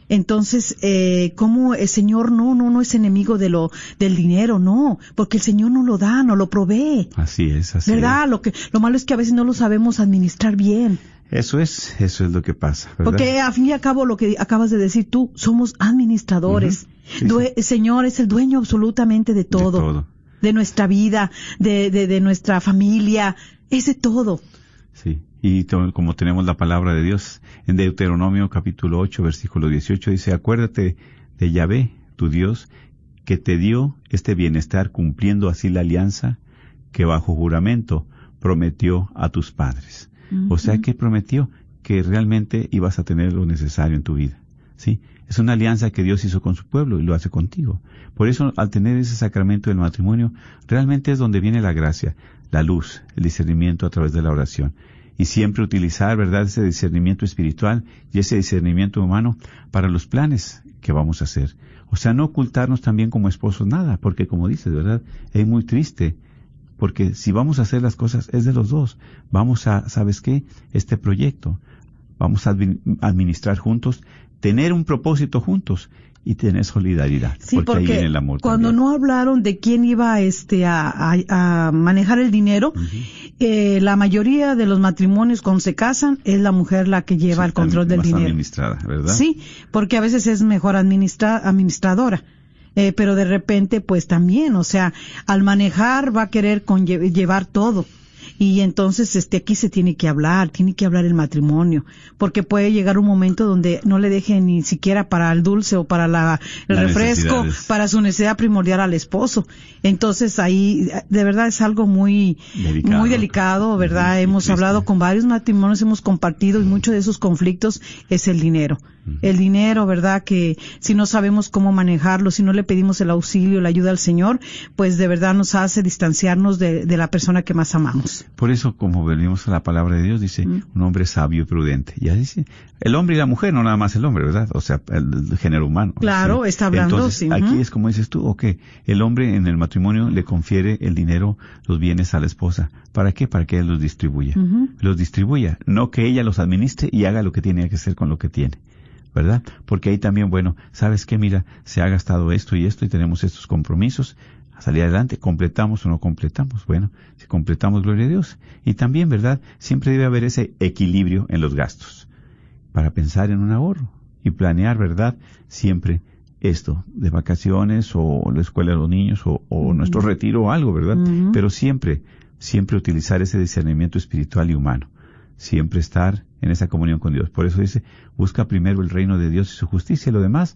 [SPEAKER 5] Entonces, eh, ¿cómo el Señor no, no, no es enemigo de lo, del dinero? No, porque el Señor no lo da, no lo provee.
[SPEAKER 4] Así es, así
[SPEAKER 5] ¿Verdad? Lo que, lo malo es que a veces no lo sabemos administrar bien.
[SPEAKER 4] Eso es, eso es lo que pasa.
[SPEAKER 5] Porque a fin y a cabo lo que acabas de decir tú, somos administradores. El Señor es el dueño absolutamente de todo. De todo. De nuestra vida, de, de, de nuestra familia, es de todo.
[SPEAKER 4] Sí. Y como tenemos la palabra de Dios en Deuteronomio capítulo 8 versículo 18 dice, acuérdate de Yahvé, tu Dios, que te dio este bienestar cumpliendo así la alianza que bajo juramento prometió a tus padres. O sea que prometió que realmente ibas a tener lo necesario en tu vida. ¿Sí? Es una alianza que Dios hizo con su pueblo y lo hace contigo. Por eso, al tener ese sacramento del matrimonio, realmente es donde viene la gracia, la luz, el discernimiento a través de la oración y siempre utilizar, ¿verdad?, ese discernimiento espiritual y ese discernimiento humano para los planes que vamos a hacer. O sea, no ocultarnos también como esposos nada, porque como dices, ¿verdad?, es muy triste, porque si vamos a hacer las cosas es de los dos. Vamos a, ¿sabes qué?, este proyecto, vamos a administrar juntos, tener un propósito juntos y tener solidaridad.
[SPEAKER 5] Sí,
[SPEAKER 4] porque, ahí viene el amor.
[SPEAKER 5] cuando
[SPEAKER 4] también.
[SPEAKER 5] no hablaron de quién iba este, a, a, a manejar el dinero, eh, la mayoría de los matrimonios cuando se casan es la mujer la que lleva
[SPEAKER 4] Sí,
[SPEAKER 5] el control del
[SPEAKER 4] más
[SPEAKER 5] dinero.
[SPEAKER 4] administrada, ¿verdad?
[SPEAKER 5] Sí, porque a veces es mejor administra administradora. Eh, pero de repente, pues también, o sea, al manejar va a querer conlle- llevar todo. Y entonces, este, aquí se tiene que hablar, tiene que hablar el matrimonio, porque puede llegar un momento donde no le deje ni siquiera para el dulce o para la, el
[SPEAKER 4] Las
[SPEAKER 5] refresco, para su necesidad primordial al esposo. Entonces ahí, de verdad es algo muy,
[SPEAKER 4] Delicado.
[SPEAKER 5] muy delicado, ¿verdad? Hemos
[SPEAKER 4] triste.
[SPEAKER 5] hablado con varios matrimonios, hemos compartido y muchos de esos conflictos es el dinero. El dinero, ¿verdad? Que si no sabemos cómo manejarlo, si no le pedimos el auxilio, la ayuda al Señor, pues de verdad nos hace distanciarnos de, de la persona que más amamos.
[SPEAKER 4] Por eso, como venimos a la palabra de Dios, dice un hombre sabio y prudente. Ya dice, el hombre y la mujer, no nada más el hombre, ¿verdad? O sea, el, el género humano.
[SPEAKER 5] Claro, está hablando,
[SPEAKER 4] Entonces,
[SPEAKER 5] sí,
[SPEAKER 4] aquí es como dices tú, ok, el hombre en el matrimonio le confiere el dinero, los bienes a la esposa. ¿Para qué? Para que él los distribuya. Los distribuya, no que ella los administre y haga lo que tiene que hacer con lo que tiene. ¿Verdad? Porque ahí también, bueno, sabes que mira, se ha gastado esto y esto y tenemos estos compromisos, a salir adelante, completamos o no completamos. Bueno, si completamos, gloria a Dios. Y también, ¿verdad? Siempre debe haber ese equilibrio en los gastos para pensar en un ahorro y planear, ¿verdad? Siempre esto de vacaciones o la escuela de los niños o, o nuestro retiro o algo, ¿verdad? Pero siempre, siempre utilizar ese discernimiento espiritual y humano. Siempre estar en esa comunión con Dios. Por eso dice, busca primero el reino de Dios y su justicia y lo demás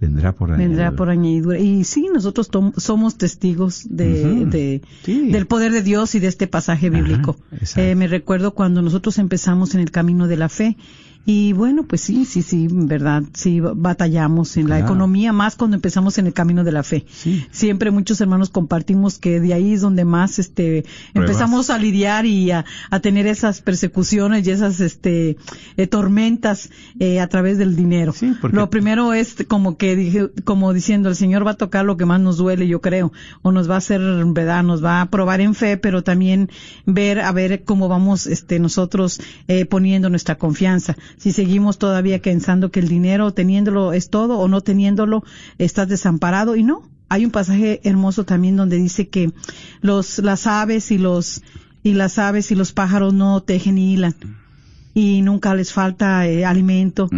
[SPEAKER 4] vendrá por
[SPEAKER 5] Vendrá
[SPEAKER 4] añadidura.
[SPEAKER 5] por añadidura. Y sí, nosotros somos testigos de, de-
[SPEAKER 4] Sí.
[SPEAKER 5] del poder de Dios y de este pasaje bíblico. Eh, me recuerdo cuando nosotros empezamos en el camino de la fe. Y bueno, pues sí, sí, sí, verdad, sí batallamos en la economía, más cuando empezamos en el camino de la fe.
[SPEAKER 4] Sí.
[SPEAKER 5] Siempre muchos hermanos compartimos que de ahí es donde más este
[SPEAKER 4] Pruebas.
[SPEAKER 5] empezamos a lidiar y a, a tener esas persecuciones y esas este eh, tormentas eh, a través del dinero.
[SPEAKER 4] Sí, porque-
[SPEAKER 5] Lo primero es como que dije, como diciendo el Señor va a tocar lo que más nos duele, yo creo, o nos va a hacer, verdad, nos va a probar en fe, pero también ver a ver cómo vamos este nosotros eh, poniendo nuestra confianza. Si seguimos todavía pensando que el dinero teniéndolo es todo o no teniéndolo estás desamparado y no. Hay un pasaje hermoso también donde dice que los las aves y los y las aves y los pájaros no tejen ni hilan y nunca les falta eh, alimento.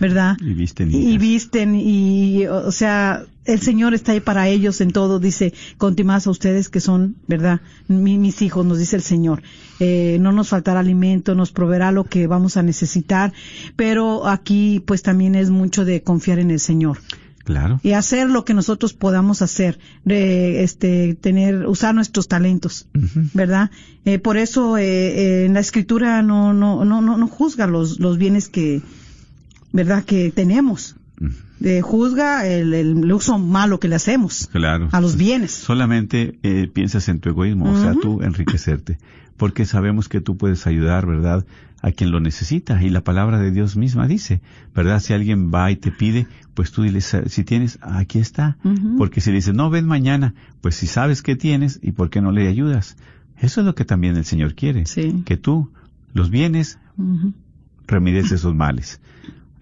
[SPEAKER 5] ¿verdad?
[SPEAKER 4] Y visten
[SPEAKER 5] y visten y o sea el Señor está ahí para ellos en todo dice conti más a ustedes que son verdad Mi- mis hijos nos dice el Señor Eh, no nos faltará alimento nos proveerá lo que vamos a necesitar pero aquí pues también es mucho de confiar en el Señor
[SPEAKER 4] Claro.
[SPEAKER 5] y hacer lo que nosotros podamos hacer de este tener usar nuestros talentos verdad Eh, por eso eh, eh, en la escritura no no no no, no juzga los los bienes que verdad que tenemos. Eh, juzga el, el uso malo que le hacemos
[SPEAKER 4] Claro.
[SPEAKER 5] a los bienes
[SPEAKER 4] Solamente eh, piensas en tu egoísmo, o sea, tú enriquecerte, porque sabemos que tú puedes ayudar, ¿verdad?, a quien lo necesita. Y la palabra de Dios misma dice, ¿verdad? Si alguien va y te pide, pues tú diles, si tienes, aquí está. Porque si le dices, no, ven mañana, pues si sabes que tienes, ¿y por qué no le ayudas? Eso es lo que también el Señor quiere.
[SPEAKER 5] Sí.
[SPEAKER 4] Que tú, los bienes, remedies esos males.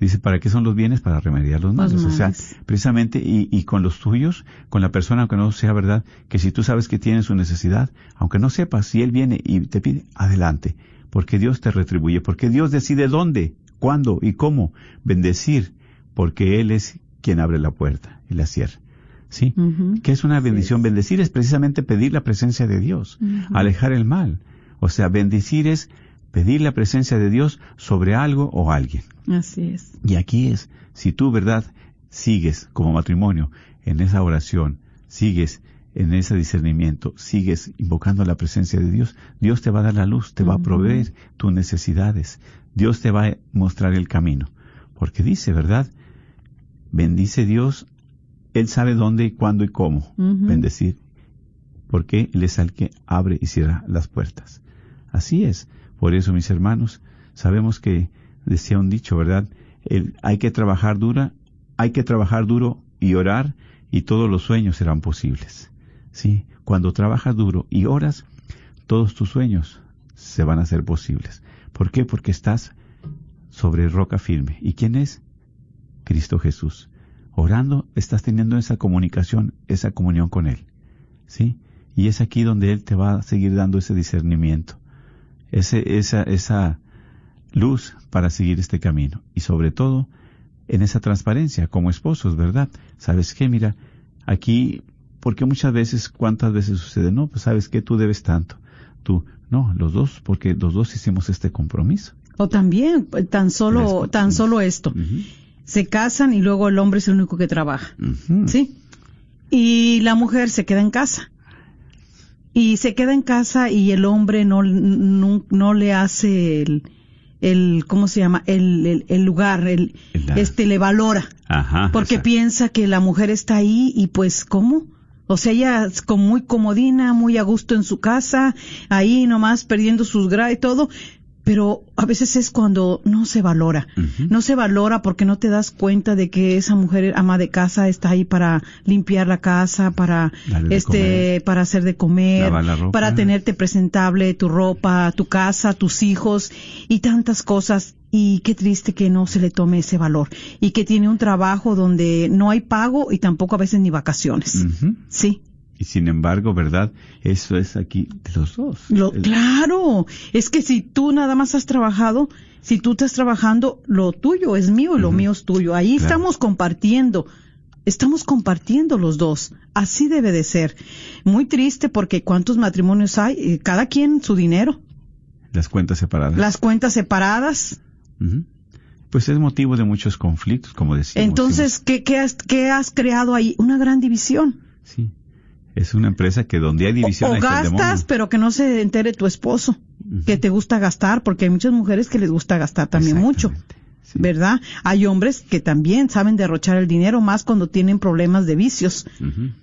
[SPEAKER 4] Dice, ¿para qué son los bienes? Para remediar los males. O sea, precisamente, y, y con los tuyos, con la persona, aunque no sea verdad, que si tú sabes que tiene su necesidad, aunque no sepas, si él viene y te pide, adelante, porque Dios te retribuye, porque Dios decide dónde, cuándo y cómo bendecir, porque Él es quien abre la puerta y la cierra. ¿Sí? Que es una bendición. Bendecir es precisamente pedir la presencia de Dios, alejar el mal. O sea, bendecir es pedir la presencia de Dios sobre algo o alguien.
[SPEAKER 5] así es
[SPEAKER 4] Y aquí es, si tú, verdad, sigues como matrimonio en esa oración, sigues en ese discernimiento, sigues invocando la presencia de Dios, Dios te va a dar la luz, te va a proveer tus necesidades, Dios te va a mostrar el camino. Porque dice, ¿verdad? Bendice Dios, Él sabe dónde y cuándo y cómo bendecir, porque Él es el que abre y cierra las puertas. Así es. Por eso, mis hermanos, sabemos que decía un dicho, ¿verdad? El- hay que trabajar dura, hay que trabajar duro y orar y todos los sueños serán posibles. Sí, cuando trabajas duro y oras, todos tus sueños se van a hacer posibles. ¿Por qué? Porque estás sobre roca firme. ¿Y quién es? Cristo Jesús. orando, estás teniendo esa comunicación, esa comunión con Él. ¿Sí? Y es aquí donde Él te va a seguir dando ese discernimiento, ese, esa, esa luz para seguir este camino. Y sobre todo, en esa transparencia como esposos, ¿verdad? ¿Sabes qué? Mira, aquí, porque muchas veces, ¿cuántas veces sucede? No, pues sabes que tú debes tanto. Tú, no, los dos, porque los dos hicimos este compromiso.
[SPEAKER 5] O también, tan solo, tan solo esto. Se casan y luego el hombre es el único que trabaja. ¿Sí? Y la mujer se queda en casa. Y se queda en casa y el hombre no, no, le hace el, el, ¿cómo se llama? El, el, lugar, el, este, le valora.
[SPEAKER 4] Ajá,
[SPEAKER 5] porque piensa que la mujer está ahí y pues, ¿cómo? O sea, ella es como muy comodina, muy a gusto en su casa, ahí nomás perdiendo sus grados y todo, pero a veces es cuando no se valora. No se valora porque no te das cuenta de que esa mujer ama de casa está ahí para limpiar la casa, para este para hacer de comer, para tenerte presentable tu ropa, tu casa, tus hijos y tantas cosas y qué triste que no se le tome ese valor y que tiene un trabajo donde no hay pago y tampoco a veces ni vacaciones. Sí.
[SPEAKER 4] Y sin embargo, ¿verdad? Eso es aquí de los dos.
[SPEAKER 5] Lo, Claro, es que si tú nada más has trabajado, si tú estás trabajando, lo tuyo es mío y lo mío es tuyo. Ahí estamos compartiendo. Estamos compartiendo los dos. Así debe de ser. Muy triste porque cuántos matrimonios hay, eh, cada quien su dinero.
[SPEAKER 4] Las cuentas separadas.
[SPEAKER 5] Las cuentas separadas.
[SPEAKER 4] Pues es motivo de muchos conflictos, como decía.
[SPEAKER 5] Entonces, ¿qué, qué, has, ¿qué has creado ahí? Una gran división.
[SPEAKER 4] Sí es una empresa que donde hay división.
[SPEAKER 5] O, gastas, pero que no se entere tu esposo, que te gusta gastar, porque hay muchas mujeres que les gusta gastar también mucho. ¿Verdad? Hay hombres que también saben derrochar el dinero más cuando tienen problemas de vicios.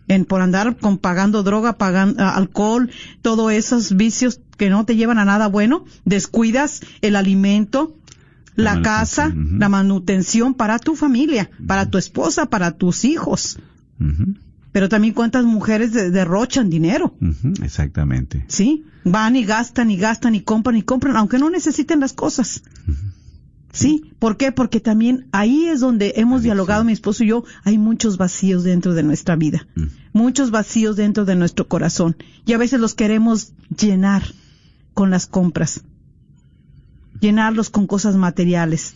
[SPEAKER 5] En por andar con pagando droga, pagando alcohol, todos esos vicios que no te llevan a nada bueno, descuidas el alimento, la, casa, la manutención para tu familia, para tu esposa, para tus hijos pero también cuántas mujeres derrochan dinero.
[SPEAKER 4] exactamente.
[SPEAKER 5] Sí, van y gastan y gastan y compran y compran, aunque no necesiten las cosas. Sí, ¿por qué? Porque también ahí es donde hemos dialogado mi esposo y yo, hay muchos vacíos dentro de nuestra vida, muchos vacíos dentro de nuestro corazón y a veces los queremos llenar con las compras, llenarlos con cosas materiales.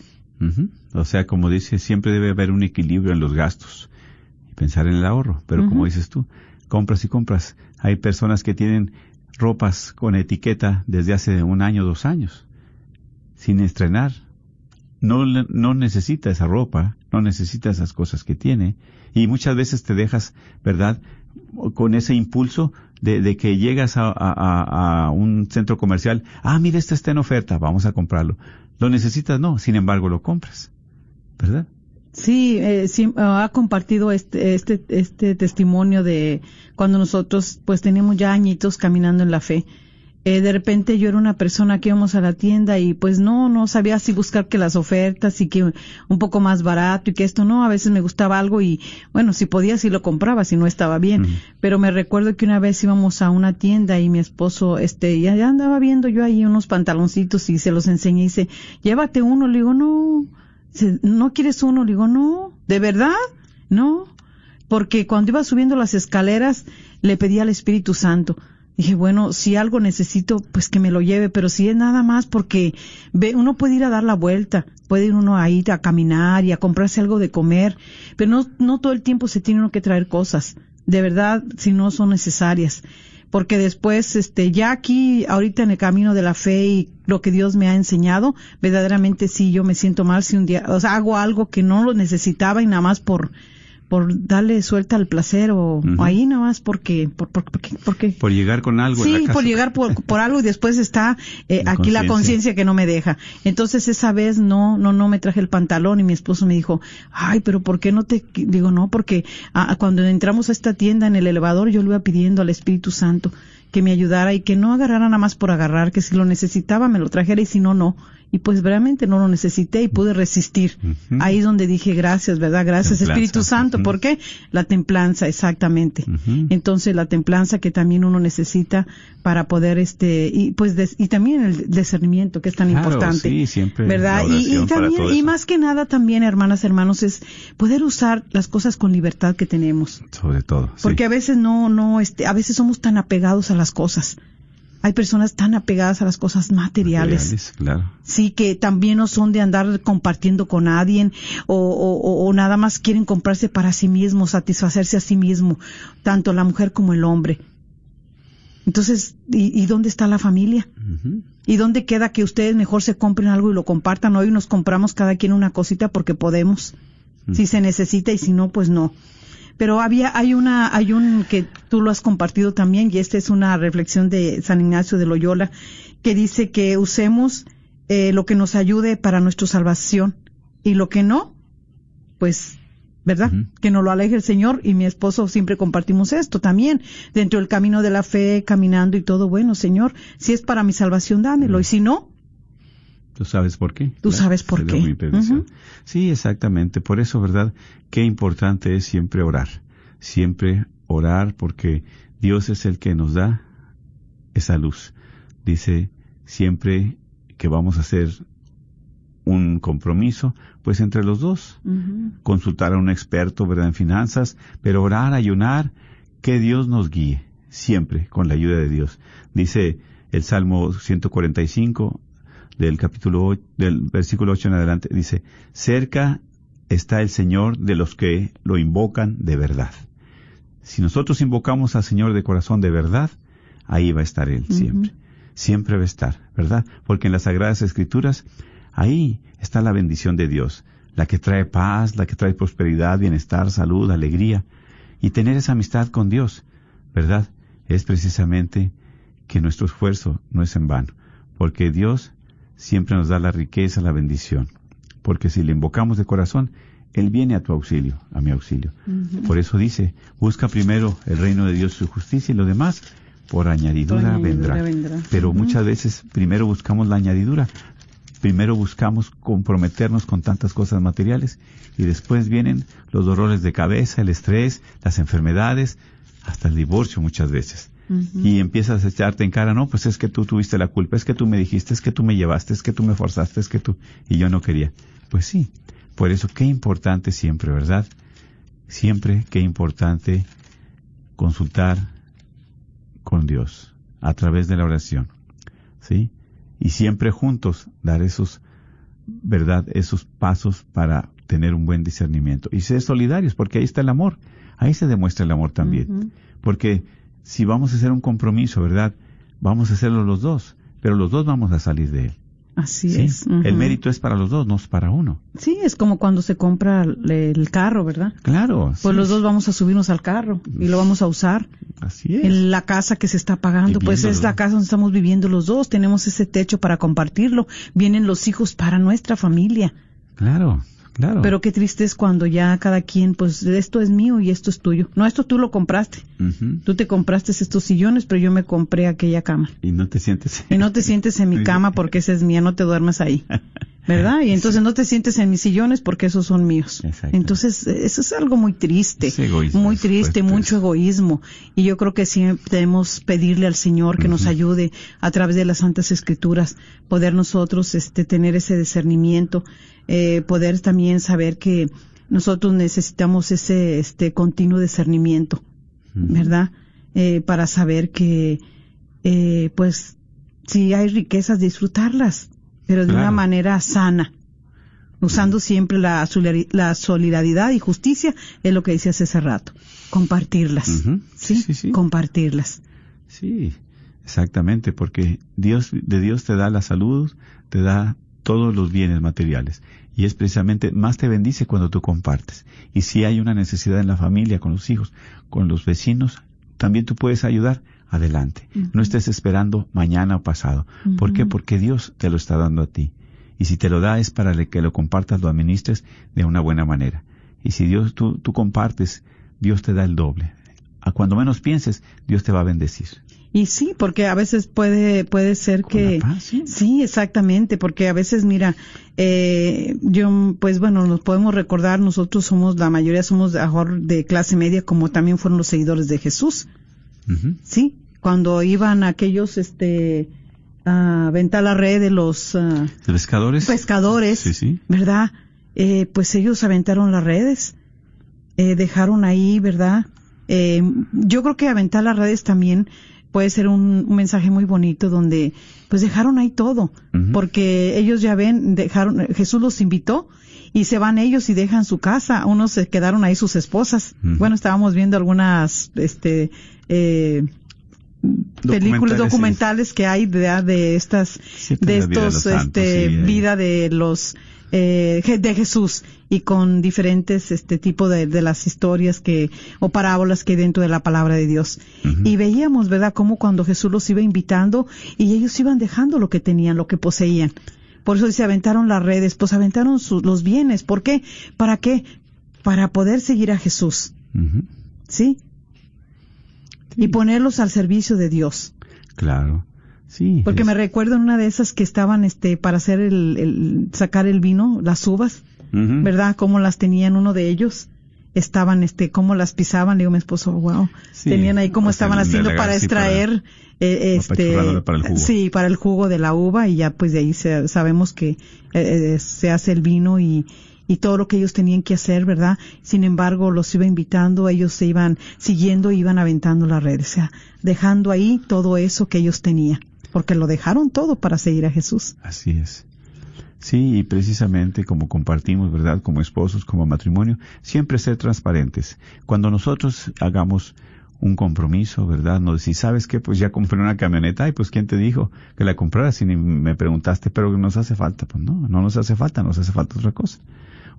[SPEAKER 4] O sea, como dice, siempre debe haber un equilibrio en los gastos pensar en el ahorro. Pero como dices tú, compras y compras. Hay personas que tienen ropas con etiqueta desde hace un año, dos años, sin estrenar. No, no necesita esa ropa, no necesita esas cosas que tiene. Y muchas veces te dejas, ¿verdad? Con ese impulso de, que llegas a, a, un centro comercial. Ah, mira, este está en oferta, vamos a comprarlo. ¿Lo necesitas? No, sin embargo lo compras. ¿Verdad?
[SPEAKER 5] Sí, eh, ha compartido este, este, este testimonio de cuando nosotros pues teníamos ya añitos caminando en la fe. Eh, de repente yo era una persona que íbamos a la tienda y pues no, no sabía si buscar que las ofertas y que un poco más barato y que esto no, a veces me gustaba algo y bueno, si podía si lo compraba, si no estaba bien. Pero me recuerdo que una vez íbamos a una tienda y mi esposo, este, ya, ya andaba viendo yo ahí unos pantaloncitos y se los enseñé y dice, llévate uno, le digo, no, ¿no quieres uno? Le digo, no, ¿de verdad? No, porque cuando iba subiendo las escaleras le pedí al Espíritu Santo. Dije, bueno, si algo necesito, pues que me lo lleve, pero si es nada más porque ve, uno puede ir a dar la vuelta, puede ir uno a ir a caminar y a comprarse algo de comer, pero no, no todo el tiempo se tiene uno que traer cosas, de verdad, si no son necesarias porque después, este, ya aquí, ahorita en el camino de la fe y lo que Dios me ha enseñado, verdaderamente sí, yo me siento mal si un día, o sea, hago algo que no lo necesitaba y nada más por, por darle suelta al placer o, ahí nada más porque por, por, porque,
[SPEAKER 4] por llegar con algo
[SPEAKER 5] sí por llegar por, por algo y después está eh, aquí la conciencia. que no me deja. Entonces esa vez no no no me traje el pantalón y mi esposo me dijo ay pero por qué no te digo no porque ah, cuando entramos a esta tienda en el elevador yo le iba pidiendo al Espíritu Santo que me ayudara y que no agarrara nada más por agarrar, que si lo necesitaba me lo trajera y si no, no. Y pues realmente no lo necesité y pude resistir. Ahí es donde dije gracias, ¿verdad? Gracias Espíritu Santo. ¿Por qué? La templanza, exactamente. Entonces la templanza que también uno necesita para poder este y pues y también el discernimiento que es tan importante.
[SPEAKER 4] Sí, siempre.
[SPEAKER 5] ¿Verdad? Y, y, también y más que nada también hermanas, hermanos es poder usar las cosas con libertad que tenemos.
[SPEAKER 4] Sobre todo.
[SPEAKER 5] Porque a veces no no este a veces somos tan apegados a las cosas hay personas tan apegadas a las cosas materiales.
[SPEAKER 4] materiales claro.
[SPEAKER 5] Sí, que también no son de andar compartiendo con nadie o, o, o, nada más quieren comprarse para sí mismo, satisfacerse a sí mismo, tanto la mujer como el hombre. Entonces, ¿y, y dónde está la familia? ¿Y dónde queda que ustedes mejor se compren algo y lo compartan? Hoy nos compramos cada quien una cosita porque podemos. Si se necesita y si no, pues no pero había hay una hay un que tú lo has compartido también y esta es una reflexión de San Ignacio de Loyola que dice que usemos eh, lo que nos ayude para nuestra salvación y lo que no pues ¿verdad? Que nos lo aleje el Señor y mi esposo siempre compartimos esto también, dentro del camino de la fe, caminando y todo, bueno, Señor, si es para mi salvación, dámelo, y si no,
[SPEAKER 4] Tú sabes por qué.
[SPEAKER 5] Tú sabes por qué.
[SPEAKER 4] Sí, exactamente. Por eso, ¿verdad? Qué importante es siempre orar. Siempre orar porque Dios es el que nos da esa luz. Dice siempre que vamos a hacer un compromiso, pues entre los dos. Consultar a un experto, ¿verdad? En finanzas, pero orar, ayunar, que Dios nos guíe. Siempre con la ayuda de Dios. Dice el Salmo 145, del capítulo, del versículo 8 en adelante, dice, cerca está el Señor de los que lo invocan de verdad. Si nosotros invocamos al Señor de corazón de verdad, ahí va a estar Él siempre. Siempre va a estar, ¿verdad? Porque en las Sagradas Escrituras, ahí está la bendición de Dios, la que trae paz, la que trae prosperidad, bienestar, salud, alegría. Y tener esa amistad con Dios, ¿verdad? Es precisamente que nuestro esfuerzo no es en vano, porque Dios siempre nos da la riqueza, la bendición. Porque si le invocamos de corazón, Él viene a tu auxilio, a mi auxilio. Por eso dice, busca primero el reino de Dios y su justicia y lo demás por añadidura, vendrá. Pero muchas veces primero buscamos la añadidura, primero buscamos comprometernos con tantas cosas materiales y después vienen los dolores de cabeza, el estrés, las enfermedades, hasta el divorcio muchas veces y empiezas a echarte en cara, no, pues es que tú tuviste la culpa, es que tú me dijiste, es que tú me llevaste, es que tú me forzaste, es que tú, y yo no quería. Pues sí, por eso qué importante siempre, ¿verdad? Siempre qué importante consultar con Dios a través de la oración, ¿sí? Y siempre juntos dar esos, ¿verdad? Esos pasos para tener un buen discernimiento. Y ser solidarios, porque ahí está el amor. Ahí se demuestra el amor también. Porque si vamos a hacer un compromiso, ¿verdad? Vamos a hacerlo los dos, pero los dos vamos a salir de él.
[SPEAKER 5] Así es.
[SPEAKER 4] El mérito es para los dos, no es para uno.
[SPEAKER 5] Sí, es como cuando se compra el carro, ¿verdad?
[SPEAKER 4] Claro.
[SPEAKER 5] Pues los dos vamos a subirnos al carro y lo vamos a usar.
[SPEAKER 4] Así es.
[SPEAKER 5] En la casa que se está pagando, pues es la casa donde estamos viviendo los dos, tenemos ese techo para compartirlo, vienen los hijos para nuestra familia.
[SPEAKER 4] Claro.
[SPEAKER 5] Pero qué triste es cuando ya cada quien, pues esto es mío y esto es tuyo. No, esto tú lo compraste. Tú te compraste estos sillones, pero yo me compré aquella cama.
[SPEAKER 4] Y no te sientes.
[SPEAKER 5] Y no te sientes en mi *laughs* cama porque esa es mía, no te duermes ahí. *laughs* ¿Verdad? Y entonces no te sientes en mis sillones porque esos son míos. Entonces, eso es algo muy triste. muy triste, mucho egoísmo. Y yo creo que siempre debemos pedirle al Señor que nos ayude a través de las Santas Escrituras, poder nosotros este, tener ese discernimiento eh, poder también saber que nosotros necesitamos ese este continuo discernimiento, ¿verdad? Eh, para saber que, eh, pues, si hay riquezas, disfrutarlas, pero de una manera sana, usando siempre la, la, solidaridad y justicia, es lo que dice hace rato, compartirlas, ¿sí? Sí, sí, Compartirlas.
[SPEAKER 4] Sí, exactamente, porque Dios, de Dios te da la salud, te da todos los bienes materiales. Y es precisamente más te bendice cuando tú compartes. Y si hay una necesidad en la familia, con los hijos, con los vecinos, también tú puedes ayudar. Adelante. No estés esperando mañana o pasado. ¿Por qué? Porque Dios te lo está dando a ti. Y si te lo da es para que lo compartas, lo administres de una buena manera. Y si Dios tú, tú compartes, Dios te da el doble. A cuando menos pienses, Dios te va a bendecir.
[SPEAKER 5] Y sí, porque a veces puede puede ser
[SPEAKER 4] Con
[SPEAKER 5] que
[SPEAKER 4] la paz, sí.
[SPEAKER 5] sí, exactamente, porque a veces mira, eh, yo pues bueno nos podemos recordar nosotros somos la mayoría somos de clase media como también fueron los seguidores de Jesús, Sí, cuando iban aquellos este a aventar la red de los ah,
[SPEAKER 4] ¿De pescadores?
[SPEAKER 5] pescadores,
[SPEAKER 4] Sí, sí.
[SPEAKER 5] ¿verdad? Eh, pues ellos aventaron las redes, eh, dejaron ahí, ¿verdad? Eh, yo creo que aventar las redes también puede ser un, un mensaje muy bonito donde pues dejaron ahí todo, porque ellos ya ven, dejaron, Jesús los invitó y se van ellos y dejan su casa, unos se quedaron ahí sus esposas. Bueno, estábamos viendo algunas, este, eh, películas
[SPEAKER 4] Documentales,
[SPEAKER 5] que hay de, de estas
[SPEAKER 4] Sí,
[SPEAKER 5] de
[SPEAKER 4] la vida de
[SPEAKER 5] estos
[SPEAKER 4] santos,
[SPEAKER 5] este
[SPEAKER 4] sí,
[SPEAKER 5] vida de los eh, de Jesús y con diferentes este tipo de, de las historias que o parábolas que hay dentro de la palabra de Dios y veíamos verdad cómo cuando Jesús los iba invitando y ellos iban dejando lo que tenían lo que poseían por eso se aventaron las redes pues aventaron sus, los bienes ¿por qué? ¿para qué? para poder seguir a Jesús. ¿sí? Y ponerlos al servicio de Dios
[SPEAKER 4] Claro. Sí.
[SPEAKER 5] porque
[SPEAKER 4] es-
[SPEAKER 5] me recuerdo en una de esas que estaban este para hacer el, el- sacar el vino, las uvas. ¿verdad? Cómo las tenían uno de ellos. Estaban este cómo las pisaban, le digo mi esposo, wow.
[SPEAKER 4] Sí,
[SPEAKER 5] Tenían ahí cómo
[SPEAKER 4] sea,
[SPEAKER 5] estaban haciendo para extraer eh, este
[SPEAKER 4] para el jugo.
[SPEAKER 5] sí, para el jugo de la uva y ya pues de ahí se- sabemos que eh, eh, se hace el vino y y todo lo que ellos tenían que hacer, ¿verdad? Sin embargo, los iba invitando, ellos se iban siguiendo, iban aventando la red, o sea, dejando ahí todo eso que ellos tenían, porque lo dejaron todo para seguir a Jesús.
[SPEAKER 4] Así es. Sí, y precisamente como compartimos, ¿verdad? Como esposos, como matrimonio, siempre ser transparentes. Cuando nosotros hagamos un compromiso, ¿verdad? No decir, ¿sabes qué? Pues ya compré una camioneta, y pues ¿quién te dijo que la compraras si ni me preguntaste, pero nos hace falta? Pues no, no nos hace falta, nos hace falta otra cosa.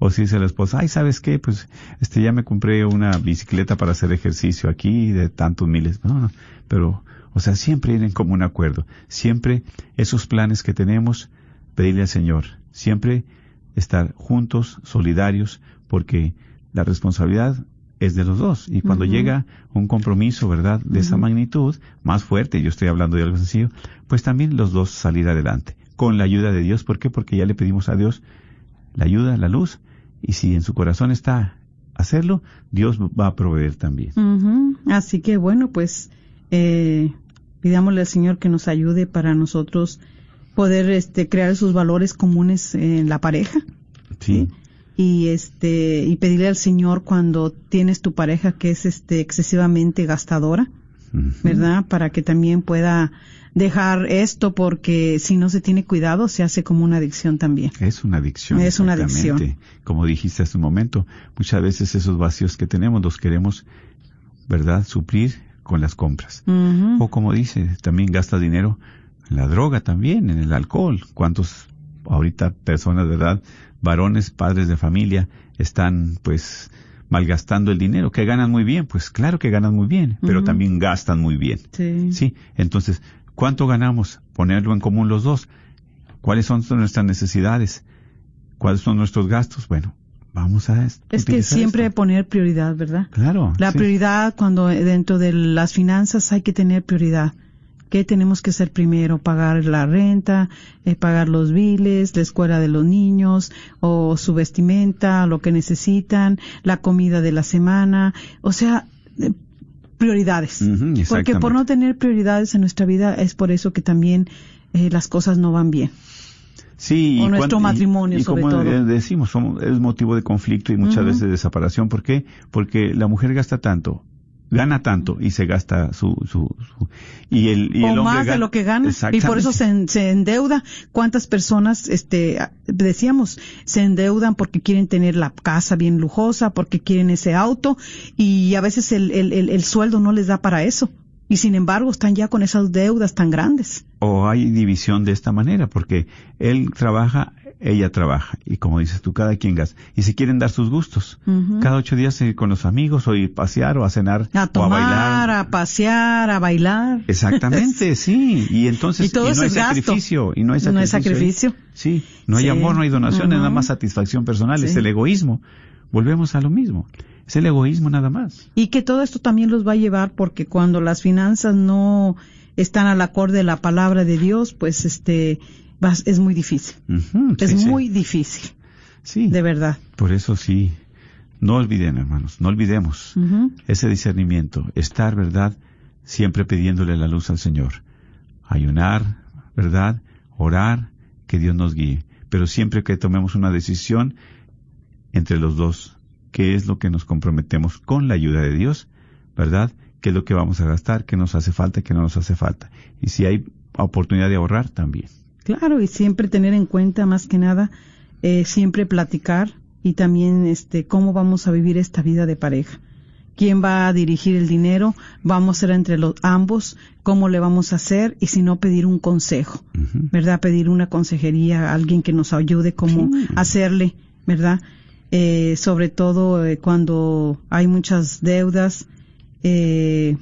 [SPEAKER 4] O si dice la esposa, ay, ¿sabes qué? Pues este ya me compré una bicicleta para hacer ejercicio aquí de tantos miles. No, no, pero, o sea, siempre ir en común acuerdo. Siempre esos planes que tenemos, pedirle al Señor. Siempre estar juntos, solidarios, porque la responsabilidad es de los dos. Y cuando llega un compromiso, ¿verdad?, de esa magnitud, más fuerte, yo estoy hablando de algo sencillo, pues también los dos salir adelante. Con la ayuda de Dios. ¿Por qué? Porque ya le pedimos a Dios la ayuda, la luz. Y si en su corazón está hacerlo, Dios va a proveer también.
[SPEAKER 5] Ujú. Así que bueno, pues eh, pidámosle al Señor que nos ayude para nosotros poder este, crear esos valores comunes en la pareja
[SPEAKER 4] Sí.
[SPEAKER 5] y este y pedirle al Señor cuando tienes tu pareja que es este excesivamente gastadora, ¿verdad? Para que también pueda dejar esto porque si no se tiene cuidado se hace como una adicción también.
[SPEAKER 4] Es una adicción.
[SPEAKER 5] Es una adicción.
[SPEAKER 4] Como dijiste hace un momento, muchas veces esos vacíos que tenemos los queremos, ¿verdad?, suplir con las compras. O como dice, también gasta dinero en la droga también, en el alcohol. ¿Cuántos ahorita personas, verdad, varones, padres de familia, están pues malgastando el dinero, que ganan muy bien? Pues claro que ganan muy bien, pero también gastan muy bien.
[SPEAKER 5] Sí.
[SPEAKER 4] Sí, entonces, ¿cuánto ganamos? Ponerlo en común los dos. ¿Cuáles son nuestras necesidades? ¿Cuáles son nuestros gastos? Bueno, vamos a est-
[SPEAKER 5] Es que siempre
[SPEAKER 4] esto.
[SPEAKER 5] poner prioridad, ¿verdad?
[SPEAKER 4] Claro.
[SPEAKER 5] La
[SPEAKER 4] sí.
[SPEAKER 5] prioridad cuando dentro de las finanzas hay que tener prioridad. ¿Qué tenemos que hacer primero? Pagar la renta, eh, pagar los biles, la escuela de los niños, o su vestimenta, lo que necesitan, la comida de la semana. O sea, eh, prioridades. Porque por no tener prioridades en nuestra vida es por eso que también eh, las cosas no van bien.
[SPEAKER 4] Sí,
[SPEAKER 5] o
[SPEAKER 4] y
[SPEAKER 5] nuestro
[SPEAKER 4] cuan-
[SPEAKER 5] matrimonio,
[SPEAKER 4] y,
[SPEAKER 5] sobre
[SPEAKER 4] como
[SPEAKER 5] todo.
[SPEAKER 4] eh, decimos, somos- es motivo de conflicto y muchas veces de separación. ¿Por qué? Porque la mujer gasta tanto, gana tanto y se gasta su, su, su- y el, y el hombre
[SPEAKER 5] más de
[SPEAKER 4] gana-
[SPEAKER 5] lo que gana y por eso se, se endeuda. Cuántas personas este decíamos se endeudan porque quieren tener la casa bien lujosa porque quieren ese auto y a veces el, el, el, el sueldo no les da para eso y sin embargo están ya con esas deudas tan grandes.
[SPEAKER 4] O hay división de esta manera, porque él trabaja, ella trabaja, y como dices tú, cada quien gasta, y se quieren dar sus gustos, cada ocho días ir con los amigos, o ir a pasear, o a cenar,
[SPEAKER 5] a
[SPEAKER 4] o a bailar.
[SPEAKER 5] a pasear a bailar
[SPEAKER 4] Exactamente, *laughs* sí, y entonces,
[SPEAKER 5] Y todo
[SPEAKER 4] no hay sacrificio, y no hay
[SPEAKER 5] No hay
[SPEAKER 4] sacrificio. ¿eh?
[SPEAKER 5] sacrificio.
[SPEAKER 4] Sí, no hay
[SPEAKER 5] Sí.
[SPEAKER 4] amor, no hay donación, es nada más satisfacción personal, es el egoísmo. Volvemos a lo mismo, es el egoísmo nada más.
[SPEAKER 5] Y que todo esto también los va a llevar porque cuando las finanzas no están al acorde de la palabra de Dios, pues este vas- es muy difícil. Es
[SPEAKER 4] sí, sí.
[SPEAKER 5] muy difícil,
[SPEAKER 4] Sí,
[SPEAKER 5] de verdad.
[SPEAKER 4] por eso sí, no olviden, hermanos, no olvidemos ese discernimiento, estar, ¿verdad? Siempre pidiéndole la luz al Señor. Ayunar, ¿verdad? Orar, que Dios nos guíe. Pero siempre que tomemos una decisión entre los dos, ¿qué es lo que nos comprometemos con la ayuda de Dios? ¿Verdad? ¿Qué es lo que vamos a gastar? ¿Qué nos hace falta? ¿Qué no nos hace falta? Y si hay oportunidad de ahorrar, también.
[SPEAKER 5] Claro, y siempre tener en cuenta más que nada, eh, siempre platicar y también este cómo vamos a vivir esta vida de pareja. ¿Quién va a dirigir el dinero? Vamos a ser entre los ambos, cómo le vamos a hacer y si no pedir un consejo. ¿verdad? Pedir una consejería a alguien que nos ayude cómo
[SPEAKER 4] Sí.
[SPEAKER 5] hacerle, ¿verdad? Eh, sobre todo eh, cuando hay muchas deudas, eh,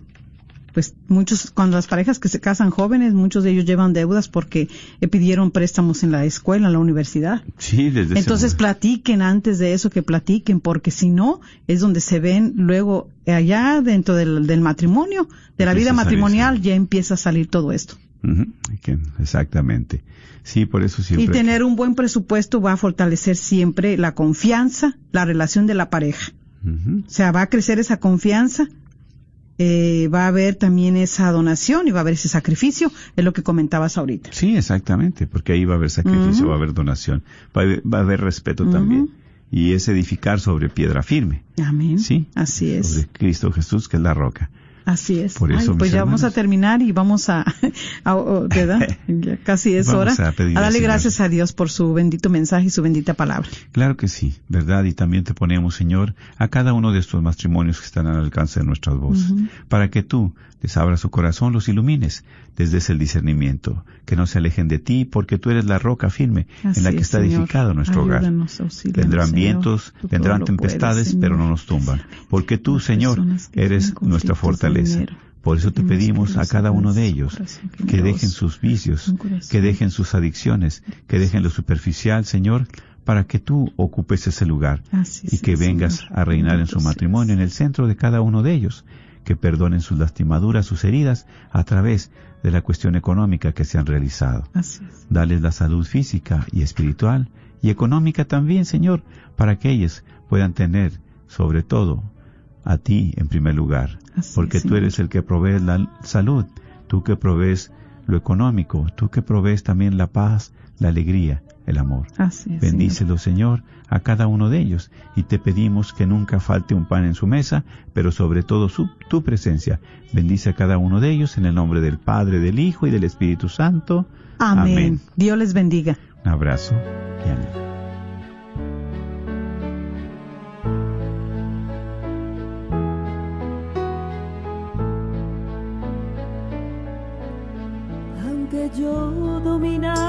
[SPEAKER 5] pues muchos, cuando las parejas que se casan jóvenes, muchos de ellos llevan deudas porque eh, pidieron préstamos en la escuela, en la universidad.
[SPEAKER 4] Sí, desde
[SPEAKER 5] Entonces platiquen antes de eso, que platiquen, porque si no, es donde se ven luego eh, allá dentro del, del matrimonio, de la vida
[SPEAKER 4] salir,
[SPEAKER 5] matrimonial,
[SPEAKER 4] sí.
[SPEAKER 5] ya empieza a salir todo esto.
[SPEAKER 4] Exactamente. Sí, por eso siempre.
[SPEAKER 5] Y tener un buen presupuesto va a fortalecer siempre la confianza, la relación de la pareja.
[SPEAKER 4] Ujú.
[SPEAKER 5] O sea, va a crecer esa confianza, eh, va a haber también esa donación y va a haber ese sacrificio, es lo que comentabas ahorita.
[SPEAKER 4] Sí, exactamente, porque ahí va a haber sacrificio, va a haber donación, va a haber, va a haber respeto también. Y es edificar sobre piedra firme.
[SPEAKER 5] Amén.
[SPEAKER 4] Sí.
[SPEAKER 5] Así es.
[SPEAKER 4] Sobre Cristo Jesús, que es la roca.
[SPEAKER 5] Así es.
[SPEAKER 4] Por eso,
[SPEAKER 5] Ay, pues ya vamos a terminar y vamos a, *laughs* a- o- ¿verdad? *laughs* Ya casi es hora.
[SPEAKER 4] a
[SPEAKER 5] darle gracias a Dios por su bendito mensaje y su bendita palabra.
[SPEAKER 4] Claro que sí, ¿verdad? Y también te ponemos, Señor, a cada uno de estos matrimonios que están al alcance de nuestras voces, para que tú les abras su corazón, los ilumines, les des el discernimiento, que no se alejen de ti, porque tú eres la roca firme
[SPEAKER 5] Así
[SPEAKER 4] en la que
[SPEAKER 5] es,
[SPEAKER 4] está edificado nuestro hogar.
[SPEAKER 5] Ayúdanos,
[SPEAKER 4] Vendrán vientos, vendrán
[SPEAKER 5] puedes,
[SPEAKER 4] tempestades, pero no nos tumban, porque tú, Señor, eres nuestra fortaleza. Por eso te
[SPEAKER 5] tenemos
[SPEAKER 4] pedimos a cada uno de ellos
[SPEAKER 5] corazón
[SPEAKER 4] que dejen sus vicios,
[SPEAKER 5] corazón.
[SPEAKER 4] que dejen sus adicciones, que dejen lo superficial, Señor, para que tú ocupes ese lugar y que vengas a reinar en su matrimonio, en el centro de cada uno de ellos, que perdonen sus lastimaduras, sus heridas, a través de la cuestión económica que se han realizado.
[SPEAKER 5] Así es.
[SPEAKER 4] Dales la salud física y espiritual y económica también, Señor, para que ellos puedan tener, sobre todo, a ti en primer lugar,
[SPEAKER 5] Así
[SPEAKER 4] porque
[SPEAKER 5] es,
[SPEAKER 4] tú
[SPEAKER 5] Señor.
[SPEAKER 4] eres el que provee la salud, tú que provees lo económico, tú que provees también la paz, la alegría, el amor.
[SPEAKER 5] Así es.
[SPEAKER 4] Bendícelo, Señor, a cada uno de ellos, y te pedimos que nunca falte un pan en su mesa, pero sobre todo su, tu presencia. Bendice a cada uno de ellos en el nombre del Padre, del Hijo y del Espíritu Santo.
[SPEAKER 5] Amén. Dios les bendiga.
[SPEAKER 4] Un abrazo y ánimo.
[SPEAKER 6] Aunque yo dominara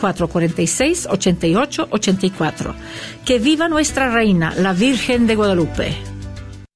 [SPEAKER 7] 446-8884. Que viva nuestra reina, la Virgen de Guadalupe.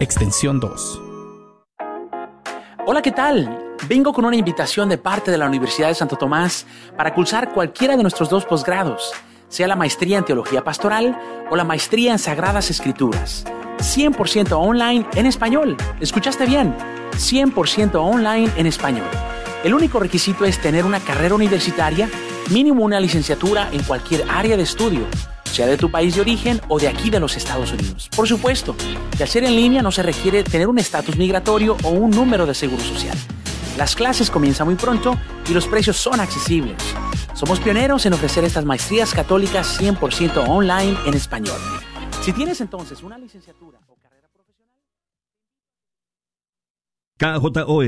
[SPEAKER 1] extensión 2.
[SPEAKER 8] Hola, ¿qué tal? Vengo con una invitación de parte de la Universidad de Santo Tomás para cursar cualquiera de nuestros dos posgrados, sea la maestría en Teología Pastoral o la maestría en Sagradas Escrituras. 100% online en español. ¿Escuchaste bien? 100% online en español. El único requisito es tener una carrera universitaria, mínimo una licenciatura en cualquier área de estudio sea de tu país de origen o de aquí de los Estados Unidos. Por supuesto, de hacer en línea no se requiere tener un estatus migratorio o un número de seguro social. Las clases comienzan muy pronto y los precios son accesibles. Somos pioneros en ofrecer estas maestrías católicas 100% online en español. Si tienes entonces una licenciatura o carrera profesional...
[SPEAKER 2] KJOR